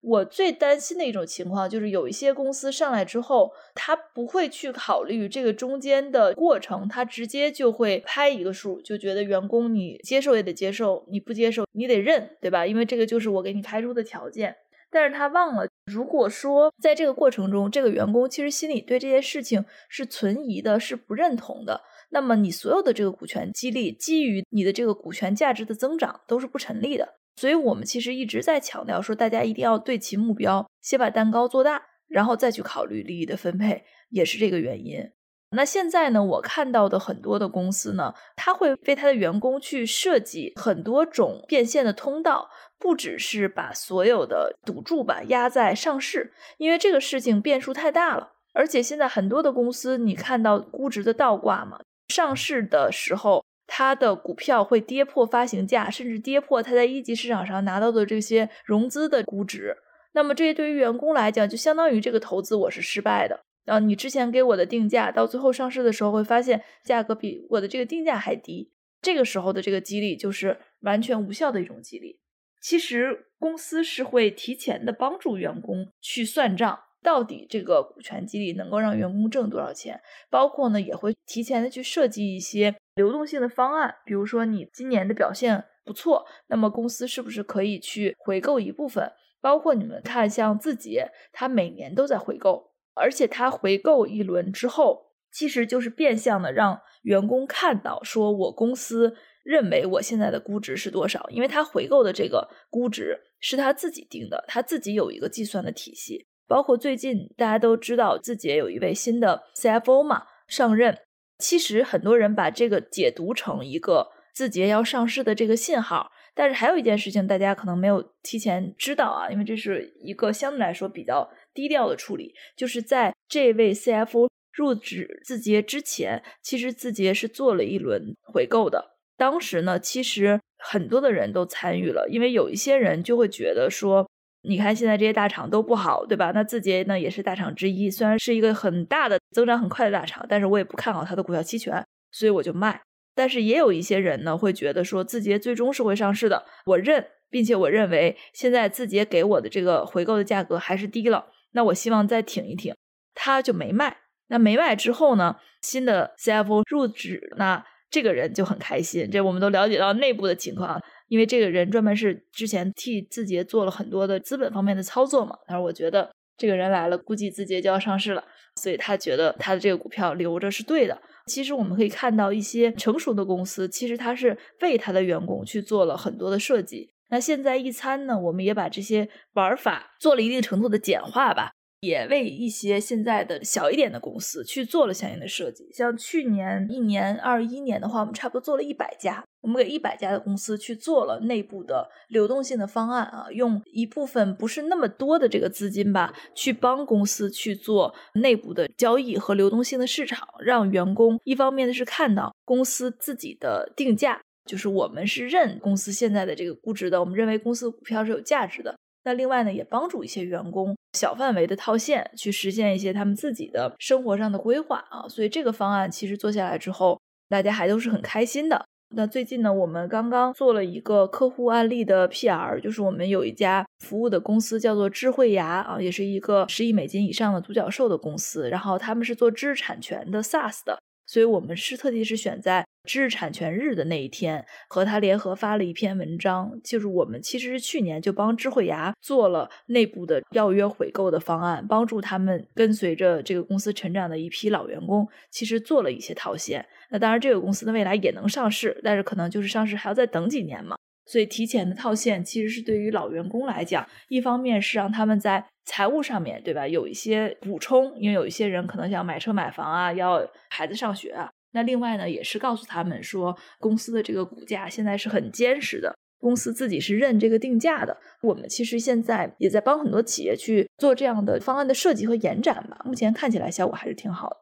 我最担心的一种情况就是有一些公司上来之后，他不会去考虑这个中间的过程，他直接就会拍一个数，就觉得员工你接受也得接受，你不接受你得认，对吧？因为这个就是我给你开出的条件。但是他忘了，如果说在这个过程中，这个员工其实心里对这件事情是存疑的，是不认同的，那么你所有的这个股权激励，基于你的这个股权价值的增长，都是不成立的。所以我们其实一直在强调说，大家一定要对齐目标，先把蛋糕做大，然后再去考虑利益的分配，也是这个原因。那现在呢，我看到的很多的公司呢，他会为他的员工去设计很多种变现的通道。不只是把所有的赌注吧压在上市，因为这个事情变数太大了。而且现在很多的公司，你看到估值的倒挂嘛，上市的时候它的股票会跌破发行价，甚至跌破它在一级市场上拿到的这些融资的估值。那么这些对于员工来讲，就相当于这个投资我是失败的。啊，你之前给我的定价，到最后上市的时候会发现价格比我的这个定价还低，这个时候的这个激励就是完全无效的一种激励。其实公司是会提前的帮助员工去算账，到底这个股权激励能够让员工挣多少钱，包括呢也会提前的去设计一些流动性的方案，比如说你今年的表现不错，那么公司是不是可以去回购一部分？包括你们看，像字节，他每年都在回购，而且他回购一轮之后，其实就是变相的让员工看到，说我公司认为我现在的估值是多少，因为他回购的这个估值是他自己定的，他自己有一个计算的体系。包括最近大家都知道，字节有一位新的 CFO 嘛上任，其实很多人把这个解读成一个字节要上市的这个信号。但是还有一件事情，大家可能没有提前知道啊，因为这是一个相对来说比较低调的处理，就是在这位 CFO 入职字节之前，其实字节是做了一轮回购的。当时呢，其实很多的人都参与了，因为有一些人就会觉得说。你看现在这些大厂都不好，对吧？那字节呢也是大厂之一，虽然是一个很大的增长很快的大厂，但是我也不看好它的股票期权，所以我就卖。但是也有一些人呢会觉得说字节最终是会上市的，我认，并且我认为现在字节给我的这个回购的价格还是低了，那我希望再挺一挺，他就没卖。那没卖之后呢，新的 CFO 入职，那这个人就很开心，这我们都了解到内部的情况。因为这个人专门是之前替字节做了很多的资本方面的操作嘛，他说我觉得这个人来了，估计字节就要上市了，所以他觉得他的这个股票留着是对的。其实我们可以看到一些成熟的公司，其实他是为他的员工去做了很多的设计。那现在一餐呢，我们也把这些玩法做了一定程度的简化吧。也为一些现在的小一点的公司去做了相应的设计，像去年一年二一年的话，我们差不多做了一百家，我们给一百家的公司去做了内部的流动性的方案啊，用一部分不是那么多的这个资金吧，去帮公司去做内部的交易和流动性的市场，让员工一方面的是看到公司自己的定价，就是我们是认公司现在的这个估值的，我们认为公司的股票是有价值的。那另外呢，也帮助一些员工小范围的套现，去实现一些他们自己的生活上的规划啊。所以这个方案其实做下来之后，大家还都是很开心的。那最近呢，我们刚刚做了一个客户案例的 PR，就是我们有一家服务的公司叫做智慧牙啊，也是一个十亿美金以上的独角兽的公司，然后他们是做知识产权的 SaaS 的。所以我们是特地是选在知识产权日的那一天，和他联合发了一篇文章。就是我们其实是去年就帮智慧牙做了内部的要约回购的方案，帮助他们跟随着这个公司成长的一批老员工，其实做了一些套现。那当然，这个公司的未来也能上市，但是可能就是上市还要再等几年嘛。所以提前的套现其实是对于老员工来讲，一方面是让他们在财务上面对吧有一些补充，因为有一些人可能想买车买房啊，要孩子上学啊。那另外呢，也是告诉他们说，公司的这个股价现在是很坚实的，公司自己是认这个定价的。我们其实现在也在帮很多企业去做这样的方案的设计和延展吧。目前看起来效果还是挺好的。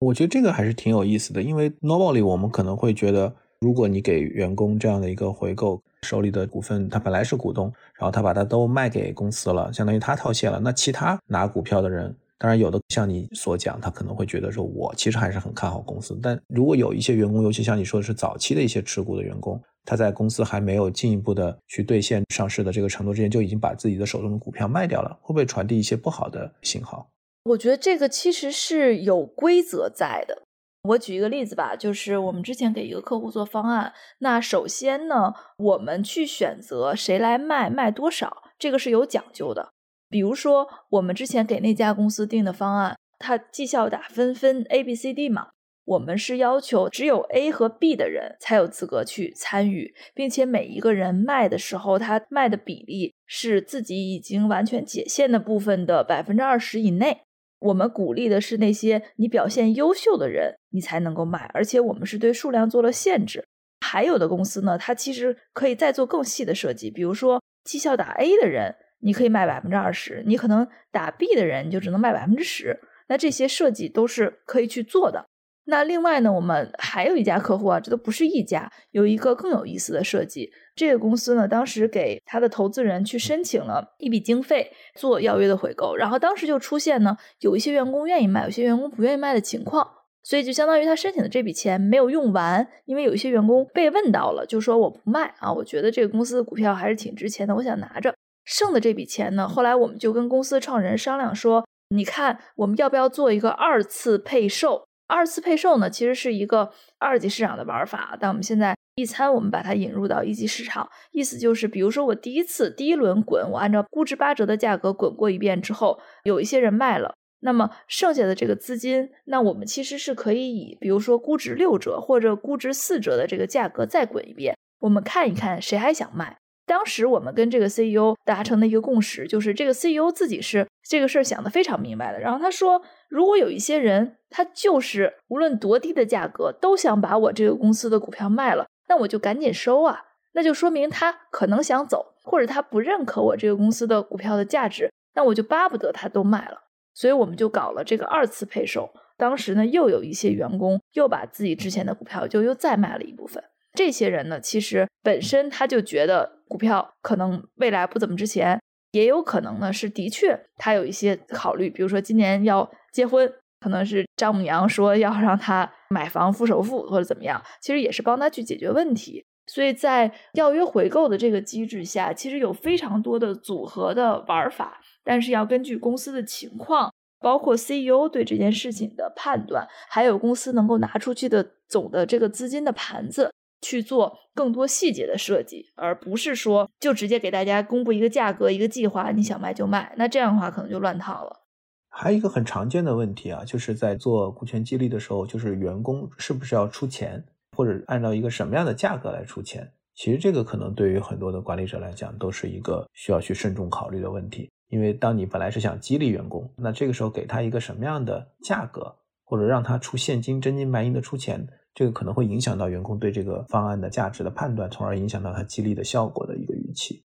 我觉得这个还是挺有意思的，因为 normally 我们可能会觉得，如果你给员工这样的一个回购。手里的股份，他本来是股东，然后他把它都卖给公司了，相当于他套现了。那其他拿股票的人，当然有的像你所讲，他可能会觉得说，我其实还是很看好公司。但如果有一些员工，尤其像你说的是早期的一些持股的员工，他在公司还没有进一步的去兑现上市的这个程度之前，就已经把自己的手中的股票卖掉了，会不会传递一些不好的信号？我觉得这个其实是有规则在的。我举一个例子吧，就是我们之前给一个客户做方案，那首先呢，我们去选择谁来卖，卖多少，这个是有讲究的。比如说，我们之前给那家公司定的方案，它绩效打分分 A、B、C、D 嘛，我们是要求只有 A 和 B 的人才有资格去参与，并且每一个人卖的时候，他卖的比例是自己已经完全解限的部分的百分之二十以内。我们鼓励的是那些你表现优秀的人，你才能够卖，而且我们是对数量做了限制。还有的公司呢，它其实可以再做更细的设计，比如说绩效打 A 的人，你可以卖百分之二十，你可能打 B 的人你就只能卖百分之十。那这些设计都是可以去做的。那另外呢，我们还有一家客户啊，这都不是一家，有一个更有意思的设计。这个公司呢，当时给他的投资人去申请了一笔经费做邀约的回购，然后当时就出现呢，有一些员工愿意卖，有些员工不愿意卖的情况，所以就相当于他申请的这笔钱没有用完，因为有一些员工被问到了，就说我不卖啊，我觉得这个公司的股票还是挺值钱的，我想拿着剩的这笔钱呢。后来我们就跟公司创始人商量说，你看我们要不要做一个二次配售？二次配售呢，其实是一个二级市场的玩法，但我们现在一餐我们把它引入到一级市场，意思就是，比如说我第一次第一轮滚，我按照估值八折的价格滚过一遍之后，有一些人卖了，那么剩下的这个资金，那我们其实是可以以比如说估值六折或者估值四折的这个价格再滚一遍，我们看一看谁还想卖。当时我们跟这个 CEO 达成的一个共识，就是这个 CEO 自己是这个事儿想得非常明白的。然后他说，如果有一些人，他就是无论多低的价格都想把我这个公司的股票卖了，那我就赶紧收啊，那就说明他可能想走，或者他不认可我这个公司的股票的价值，那我就巴不得他都卖了。所以我们就搞了这个二次配售。当时呢，又有一些员工又把自己之前的股票就又再卖了一部分。这些人呢，其实本身他就觉得股票可能未来不怎么值钱，也有可能呢是的确他有一些考虑，比如说今年要结婚，可能是丈母娘说要让他买房付首付或者怎么样，其实也是帮他去解决问题。所以在要约回购的这个机制下，其实有非常多的组合的玩法，但是要根据公司的情况，包括 CEO 对这件事情的判断，还有公司能够拿出去的总的这个资金的盘子。去做更多细节的设计，而不是说就直接给大家公布一个价格、一个计划，你想卖就卖。那这样的话可能就乱套了。还有一个很常见的问题啊，就是在做股权激励的时候，就是员工是不是要出钱，或者按照一个什么样的价格来出钱？其实这个可能对于很多的管理者来讲，都是一个需要去慎重考虑的问题。因为当你本来是想激励员工，那这个时候给他一个什么样的价格，或者让他出现金、真金白银的出钱。这个可能会影响到员工对这个方案的价值的判断，从而影响到他激励的效果的一个预期。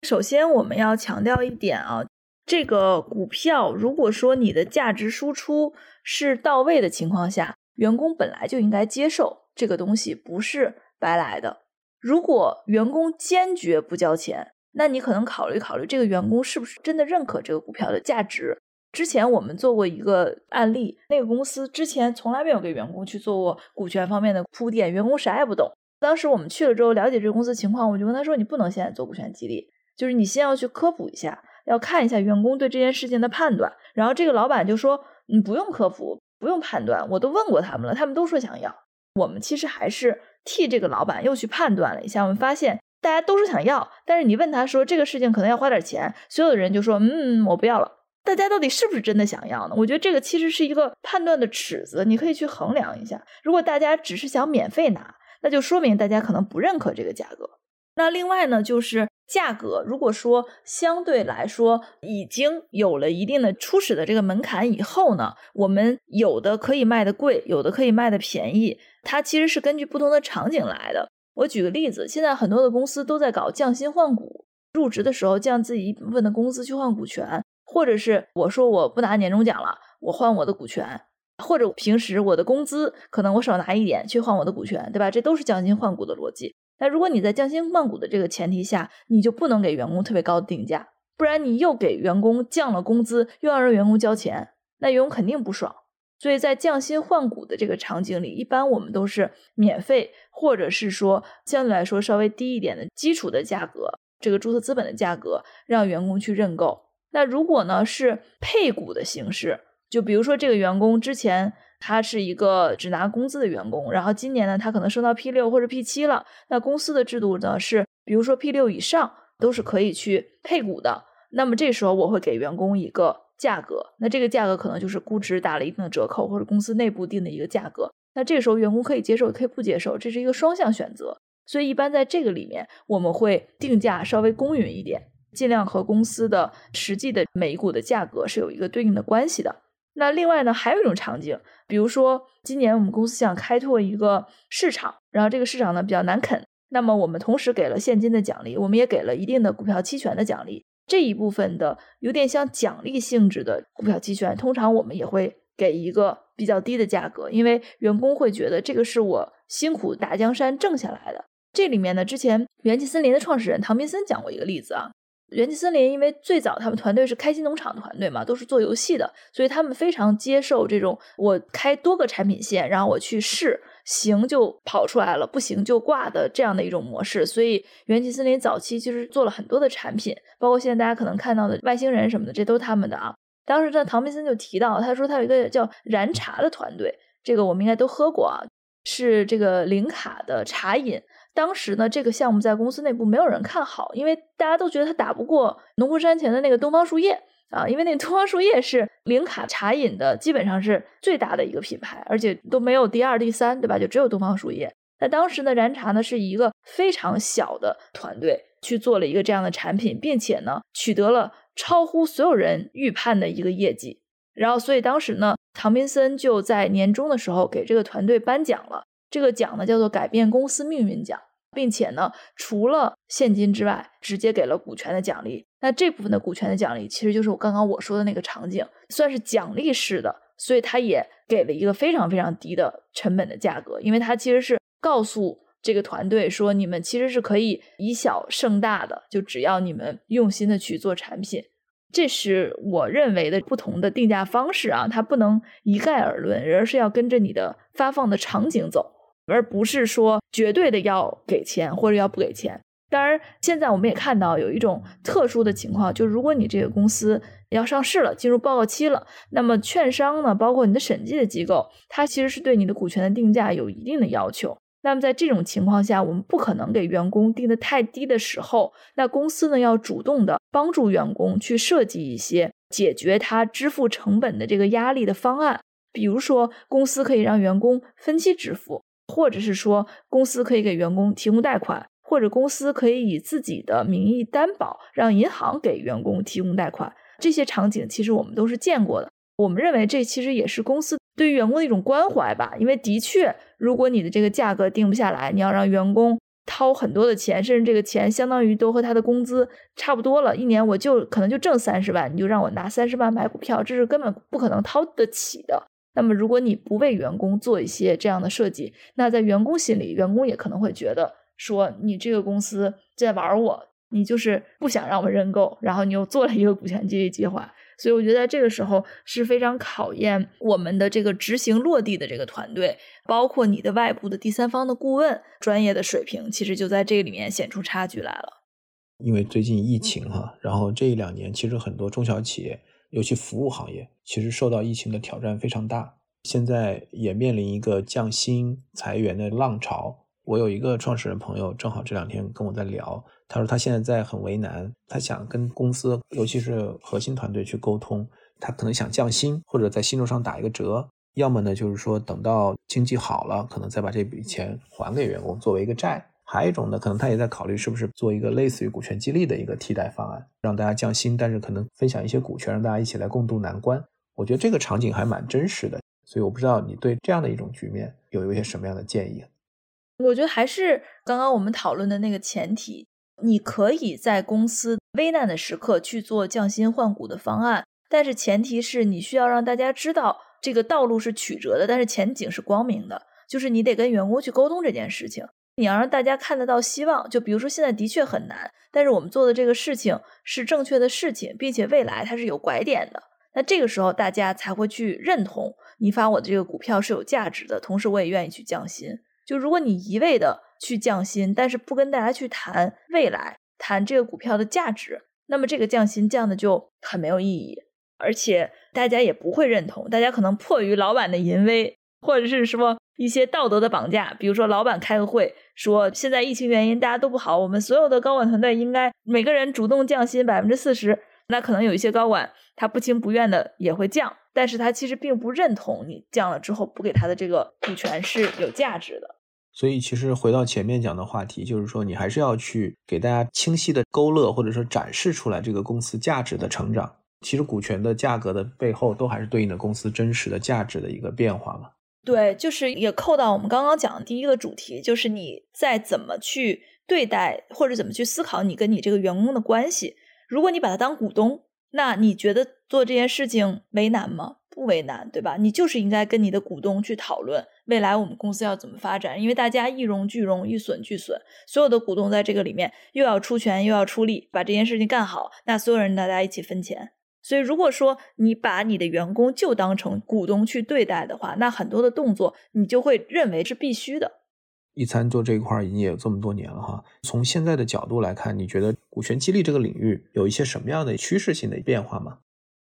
首先，我们要强调一点啊，这个股票如果说你的价值输出是到位的情况下，员工本来就应该接受这个东西不是白来的。如果员工坚决不交钱，那你可能考虑考虑这个员工是不是真的认可这个股票的价值。之前我们做过一个案例，那个公司之前从来没有给员工去做过股权方面的铺垫，员工啥也不懂。当时我们去了之后，了解这个公司情况，我就跟他说：“你不能现在做股权激励，就是你先要去科普一下，要看一下员工对这件事情的判断。”然后这个老板就说：“你不用科普，不用判断，我都问过他们了，他们都说想要。”我们其实还是替这个老板又去判断了一下，我们发现大家都是想要，但是你问他说这个事情可能要花点钱，所有的人就说：“嗯，我不要了。”大家到底是不是真的想要呢？我觉得这个其实是一个判断的尺子，你可以去衡量一下。如果大家只是想免费拿，那就说明大家可能不认可这个价格。那另外呢，就是价格，如果说相对来说已经有了一定的初始的这个门槛以后呢，我们有的可以卖的贵，有的可以卖的便宜，它其实是根据不同的场景来的。我举个例子，现在很多的公司都在搞降薪换股，入职的时候降自己一部分的工资去换股权。或者是我说我不拿年终奖了，我换我的股权，或者平时我的工资可能我少拿一点去换我的股权，对吧？这都是降薪换股的逻辑。那如果你在降薪换股的这个前提下，你就不能给员工特别高的定价，不然你又给员工降了工资，又要让员工交钱，那员工肯定不爽。所以在降薪换股的这个场景里，一般我们都是免费，或者是说相对来说稍微低一点的基础的价格，这个注册资本的价格，让员工去认购。那如果呢是配股的形式，就比如说这个员工之前他是一个只拿工资的员工，然后今年呢他可能升到 P 六或者 P 七了，那公司的制度呢是，比如说 P 六以上都是可以去配股的。那么这时候我会给员工一个价格，那这个价格可能就是估值打了一定的折扣，或者公司内部定的一个价格。那这个时候员工可以接受，可以不接受，这是一个双向选择。所以一般在这个里面，我们会定价稍微公允一点。尽量和公司的实际的每股的价格是有一个对应的关系的。那另外呢，还有一种场景，比如说今年我们公司想开拓一个市场，然后这个市场呢比较难啃，那么我们同时给了现金的奖励，我们也给了一定的股票期权的奖励。这一部分的有点像奖励性质的股票期权，通常我们也会给一个比较低的价格，因为员工会觉得这个是我辛苦打江山挣下来的。这里面呢，之前元气森林的创始人唐明森讲过一个例子啊。元气森林，因为最早他们团队是开心农场团队嘛，都是做游戏的，所以他们非常接受这种我开多个产品线，然后我去试，行就跑出来了，不行就挂的这样的一种模式。所以元气森林早期其实做了很多的产品，包括现在大家可能看到的外星人什么的，这都是他们的啊。当时这唐明森就提到，他说他有一个叫燃茶的团队，这个我们应该都喝过啊，是这个零卡的茶饮。当时呢，这个项目在公司内部没有人看好，因为大家都觉得它打不过农夫山泉的那个东方树叶啊，因为那东方树叶是零卡茶饮的，基本上是最大的一个品牌，而且都没有第二、第三，对吧？就只有东方树叶。那当时呢，燃茶呢是一个非常小的团队去做了一个这样的产品，并且呢取得了超乎所有人预判的一个业绩。然后，所以当时呢，唐宾森就在年终的时候给这个团队颁奖了。这个奖呢叫做改变公司命运奖，并且呢除了现金之外，直接给了股权的奖励。那这部分的股权的奖励，其实就是我刚刚我说的那个场景，算是奖励式的，所以他也给了一个非常非常低的成本的价格，因为他其实是。告诉这个团队说，你们其实是可以以小胜大的，就只要你们用心的去做产品，这是我认为的不同的定价方式啊，它不能一概而论，而是要跟着你的发放的场景走，而不是说绝对的要给钱或者要不给钱。当然，现在我们也看到有一种特殊的情况，就是如果你这个公司要上市了，进入报告期了，那么券商呢，包括你的审计的机构，它其实是对你的股权的定价有一定的要求。那么在这种情况下，我们不可能给员工定的太低的时候，那公司呢要主动的帮助员工去设计一些解决他支付成本的这个压力的方案。比如说，公司可以让员工分期支付，或者是说公司可以给员工提供贷款，或者公司可以以自己的名义担保，让银行给员工提供贷款。这些场景其实我们都是见过的。我们认为这其实也是公司。对于员工的一种关怀吧，因为的确，如果你的这个价格定不下来，你要让员工掏很多的钱，甚至这个钱相当于都和他的工资差不多了，一年我就可能就挣三十万，你就让我拿三十万买股票，这是根本不可能掏得起的。那么，如果你不为员工做一些这样的设计，那在员工心里，员工也可能会觉得说，你这个公司在玩我，你就是不想让我认购，然后你又做了一个股权激励计划。所以我觉得在这个时候是非常考验我们的这个执行落地的这个团队，包括你的外部的第三方的顾问专业的水平，其实就在这里面显出差距来了。因为最近疫情哈，然后这一两年其实很多中小企业，尤其服务行业，其实受到疫情的挑战非常大，现在也面临一个降薪裁员的浪潮。我有一个创始人朋友，正好这两天跟我在聊。他说他现在在很为难，他想跟公司，尤其是核心团队去沟通，他可能想降薪或者在薪酬上打一个折，要么呢就是说等到经济好了，可能再把这笔钱还给员工作为一个债。还有一种呢，可能他也在考虑是不是做一个类似于股权激励的一个替代方案，让大家降薪，但是可能分享一些股权，让大家一起来共度难关。我觉得这个场景还蛮真实的，所以我不知道你对这样的一种局面有一些什么样的建议。我觉得还是刚刚我们讨论的那个前提，你可以在公司危难的时刻去做降薪换股的方案，但是前提是你需要让大家知道这个道路是曲折的，但是前景是光明的。就是你得跟员工去沟通这件事情，你要让大家看得到希望。就比如说现在的确很难，但是我们做的这个事情是正确的事情，并且未来它是有拐点的。那这个时候大家才会去认同你发我的这个股票是有价值的，同时我也愿意去降薪。就如果你一味的去降薪，但是不跟大家去谈未来，谈这个股票的价值，那么这个降薪降的就很没有意义，而且大家也不会认同。大家可能迫于老板的淫威，或者是说一些道德的绑架，比如说老板开个会说现在疫情原因大家都不好，我们所有的高管团队应该每个人主动降薪百分之四十，那可能有一些高管他不情不愿的也会降。但是他其实并不认同你降了之后不给他的这个股权是有价值的。所以其实回到前面讲的话题，就是说你还是要去给大家清晰的勾勒或者说展示出来这个公司价值的成长。其实股权的价格的背后都还是对应的公司真实的价值的一个变化嘛。对，就是也扣到我们刚刚讲的第一个主题，就是你在怎么去对待或者怎么去思考你跟你这个员工的关系。如果你把他当股东，那你觉得做这件事情为难吗？不为难，对吧？你就是应该跟你的股东去讨论未来我们公司要怎么发展，因为大家一荣俱荣，一损俱损，所有的股东在这个里面又要出权又要出力，把这件事情干好，那所有人大家一起分钱。所以如果说你把你的员工就当成股东去对待的话，那很多的动作你就会认为是必须的。一餐做这一块已经也有这么多年了哈，从现在的角度来看，你觉得股权激励这个领域有一些什么样的趋势性的变化吗？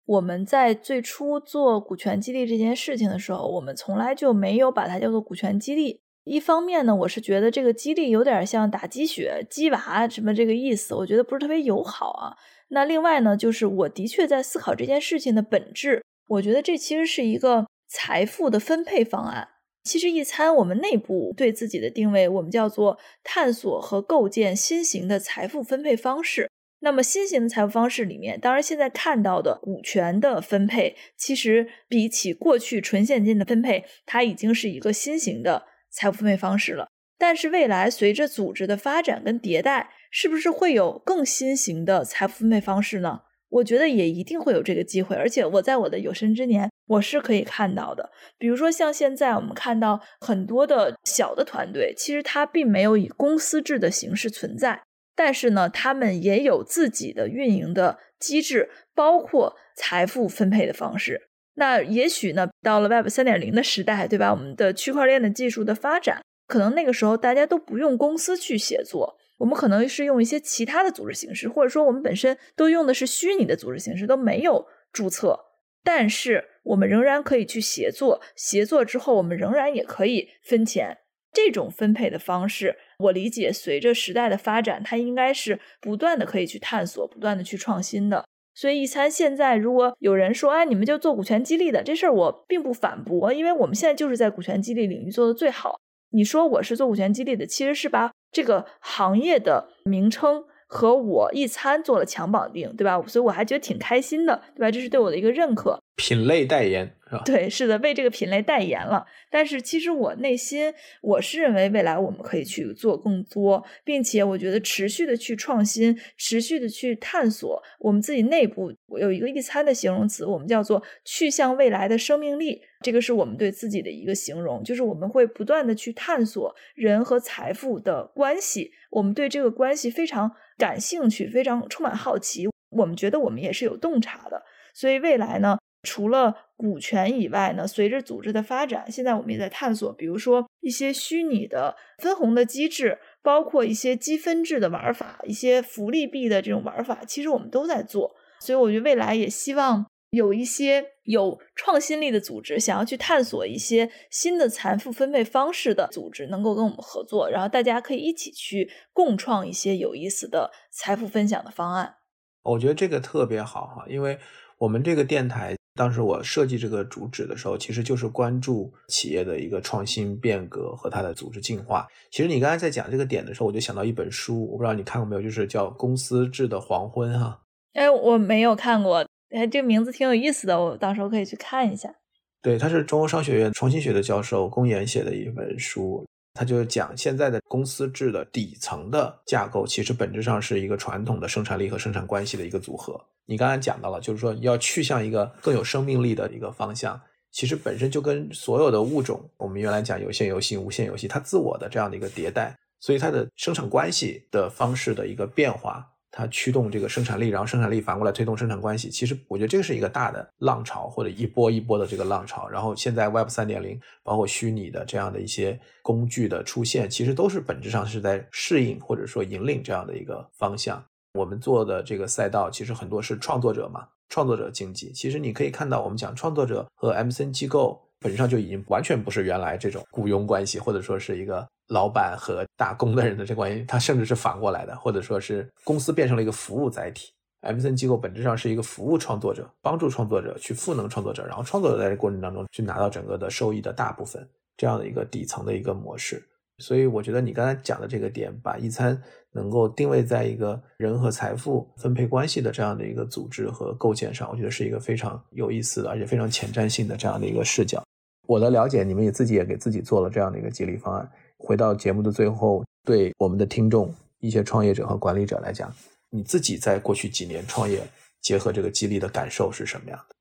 我们在最初做股权激励这件事情的时候，我们从来就没有把它叫做股权激励，一方面呢，我是觉得这个激励有点像打鸡血、鸡娃什么这个意思，我觉得不是特别友好啊。那另外呢，就是我的确在思考这件事情的本质，我觉得这其实是一个财富的分配方案。其实一餐我们内部对自己的定位，我们叫做探索和构建新型的财富分配方式。那么新型的财富方式里面，当然现在看到的股权的分配，其实比起过去纯现金的分配，它已经是一个新型的财富分配方式了。但是未来随着组织的发展跟迭代，是不是会有更新型的财富分配方式呢？我觉得也一定会有这个机会，而且我在我的有生之年，我是可以看到的。比如说像现在我们看到很多的小的团队，其实它并没有以公司制的形式存在，但是呢，他们也有自己的运营的机制，包括财富分配的方式。那也许呢，到了 Web 三点零的时代，对吧？我们的区块链的技术的发展，可能那个时候大家都不用公司去协作。我们可能是用一些其他的组织形式，或者说我们本身都用的是虚拟的组织形式，都没有注册，但是我们仍然可以去协作。协作之后，我们仍然也可以分钱。这种分配的方式，我理解，随着时代的发展，它应该是不断的可以去探索，不断的去创新的。所以，一餐现在如果有人说，哎，你们就做股权激励的这事儿，我并不反驳，因为我们现在就是在股权激励领域做的最好。你说我是做股权激励的，其实是把这个行业的名称和我一餐做了强绑定，对吧？所以我还觉得挺开心的，对吧？这是对我的一个认可。品类代言是吧？对，是的，为这个品类代言了。但是其实我内心我是认为未来我们可以去做更多，并且我觉得持续的去创新，持续的去探索我们自己内部有一个一餐的形容词，我们叫做去向未来的生命力。这个是我们对自己的一个形容，就是我们会不断的去探索人和财富的关系，我们对这个关系非常感兴趣，非常充满好奇。我们觉得我们也是有洞察的，所以未来呢？除了股权以外呢，随着组织的发展，现在我们也在探索，比如说一些虚拟的分红的机制，包括一些积分制的玩法，一些福利币的这种玩法，其实我们都在做。所以我觉得未来也希望有一些有创新力的组织，想要去探索一些新的财富分配方式的组织，能够跟我们合作，然后大家可以一起去共创一些有意思的财富分享的方案。我觉得这个特别好哈，因为我们这个电台。当时我设计这个主旨的时候，其实就是关注企业的一个创新变革和它的组织进化。其实你刚才在讲这个点的时候，我就想到一本书，我不知道你看过没有，就是叫《公司制的黄昏》哈。哎，我没有看过，哎，这个名字挺有意思的，我到时候可以去看一下。对，他是中欧商学院创新学的教授龚岩写的一本书，他就是讲现在的公司制的底层的架构，其实本质上是一个传统的生产力和生产关系的一个组合。你刚才讲到了，就是说要去向一个更有生命力的一个方向，其实本身就跟所有的物种，我们原来讲有限游戏、无限游戏，它自我的这样的一个迭代，所以它的生产关系的方式的一个变化，它驱动这个生产力，然后生产力反过来推动生产关系。其实我觉得这个是一个大的浪潮，或者一波一波的这个浪潮。然后现在 Web 三点零，包括虚拟的这样的一些工具的出现，其实都是本质上是在适应或者说引领这样的一个方向。我们做的这个赛道其实很多是创作者嘛，创作者经济。其实你可以看到，我们讲创作者和 M C N 机构本质上就已经完全不是原来这种雇佣关系，或者说是一个老板和打工的人的这关系，它甚至是反过来的，或者说是公司变成了一个服务载体。M C N 机构本质上是一个服务创作者，帮助创作者去赋能创作者，然后创作者在这过程当中去拿到整个的收益的大部分，这样的一个底层的一个模式。所以我觉得你刚才讲的这个点，把一餐。能够定位在一个人和财富分配关系的这样的一个组织和构建上，我觉得是一个非常有意思的，而且非常前瞻性的这样的一个视角。我的了解，你们也自己也给自己做了这样的一个激励方案。回到节目的最后，对我们的听众、一些创业者和管理者来讲，你自己在过去几年创业，结合这个激励的感受是什么样的？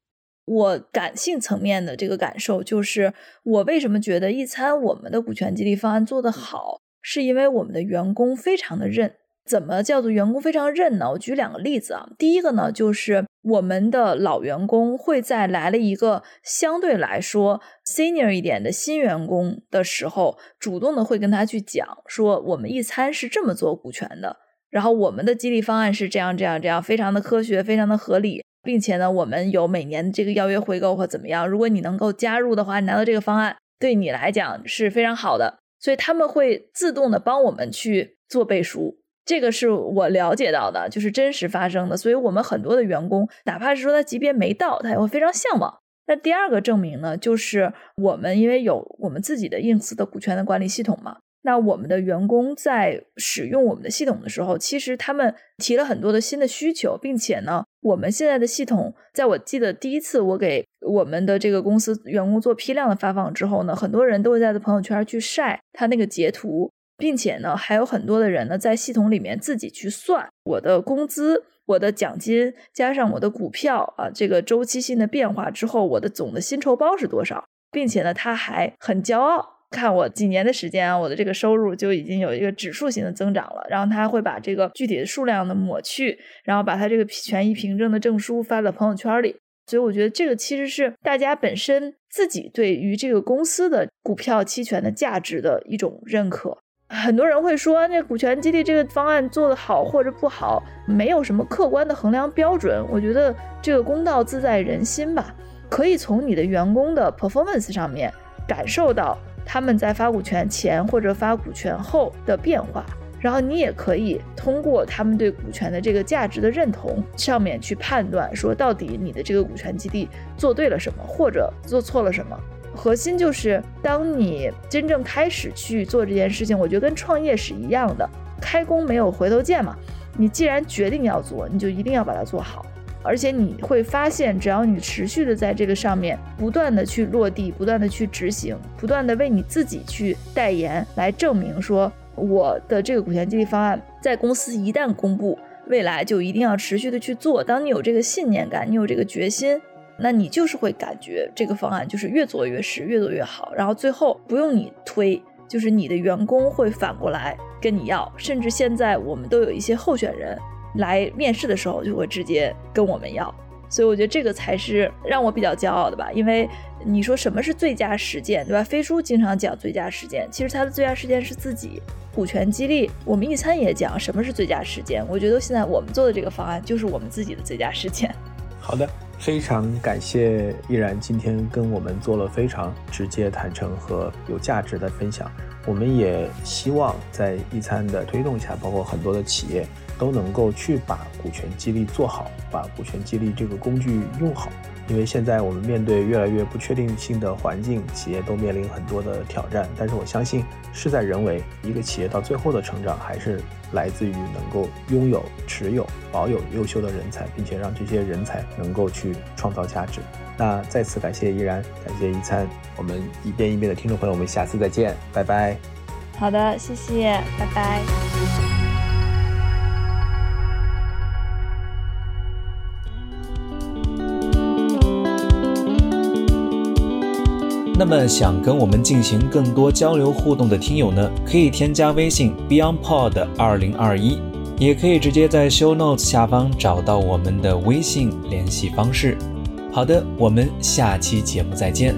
我感性层面的这个感受就是，我为什么觉得一餐我们的股权激励方案做得好？是因为我们的员工非常的认，怎么叫做员工非常认呢？我举两个例子啊。第一个呢，就是我们的老员工会在来了一个相对来说 senior 一点的新员工的时候，主动的会跟他去讲说，我们一餐是这么做股权的，然后我们的激励方案是这样这样这样，非常的科学，非常的合理，并且呢，我们有每年这个邀约回购或怎么样，如果你能够加入的话，你拿到这个方案，对你来讲是非常好的。所以他们会自动的帮我们去做背书。这个是我了解到的，就是真实发生的。所以我们很多的员工，哪怕是说他级别没到，他也会非常向往。那第二个证明呢，就是我们因为有我们自己的 ins 的股权的管理系统嘛。那我们的员工在使用我们的系统的时候，其实他们提了很多的新的需求，并且呢，我们现在的系统，在我记得第一次我给我们的这个公司员工做批量的发放之后呢，很多人都会在朋友圈去晒他那个截图，并且呢，还有很多的人呢在系统里面自己去算我的工资、我的奖金加上我的股票啊，这个周期性的变化之后，我的总的薪酬包是多少，并且呢，他还很骄傲。看我几年的时间啊，我的这个收入就已经有一个指数型的增长了。然后他会把这个具体的数量呢抹去，然后把他这个权益凭证的证书发到朋友圈里。所以我觉得这个其实是大家本身自己对于这个公司的股票期权的价值的一种认可。很多人会说，那股权激励这个方案做得好或者不好，没有什么客观的衡量标准。我觉得这个公道自在人心吧，可以从你的员工的 performance 上面感受到。他们在发股权前或者发股权后的变化，然后你也可以通过他们对股权的这个价值的认同上面去判断，说到底你的这个股权激励做对了什么，或者做错了什么。核心就是当你真正开始去做这件事情，我觉得跟创业是一样的，开弓没有回头箭嘛。你既然决定要做，你就一定要把它做好。而且你会发现，只要你持续的在这个上面不断的去落地，不断的去执行，不断的为你自己去代言，来证明说我的这个股权激励方案在公司一旦公布，未来就一定要持续的去做。当你有这个信念感，你有这个决心，那你就是会感觉这个方案就是越做越实，越做越好。然后最后不用你推，就是你的员工会反过来跟你要，甚至现在我们都有一些候选人。来面试的时候就会直接跟我们要，所以我觉得这个才是让我比较骄傲的吧。因为你说什么是最佳实践，对吧？飞书经常讲最佳实践，其实他的最佳实践是自己股权激励。我们一餐也讲什么是最佳实践，我觉得现在我们做的这个方案就是我们自己的最佳实践。好的，非常感谢依然今天跟我们做了非常直接、坦诚和有价值的分享。我们也希望在一餐的推动下，包括很多的企业。都能够去把股权激励做好，把股权激励这个工具用好。因为现在我们面对越来越不确定性的环境，企业都面临很多的挑战。但是我相信，事在人为，一个企业到最后的成长，还是来自于能够拥有、持有、保有优秀的人才，并且让这些人才能够去创造价值。那再次感谢依然，感谢一餐，我们一遍一遍的听众朋友，我们下次再见，拜拜。好的，谢谢，拜拜。那么想跟我们进行更多交流互动的听友呢，可以添加微信 BeyondPod 二零二一，也可以直接在 Show Notes 下方找到我们的微信联系方式。好的，我们下期节目再见。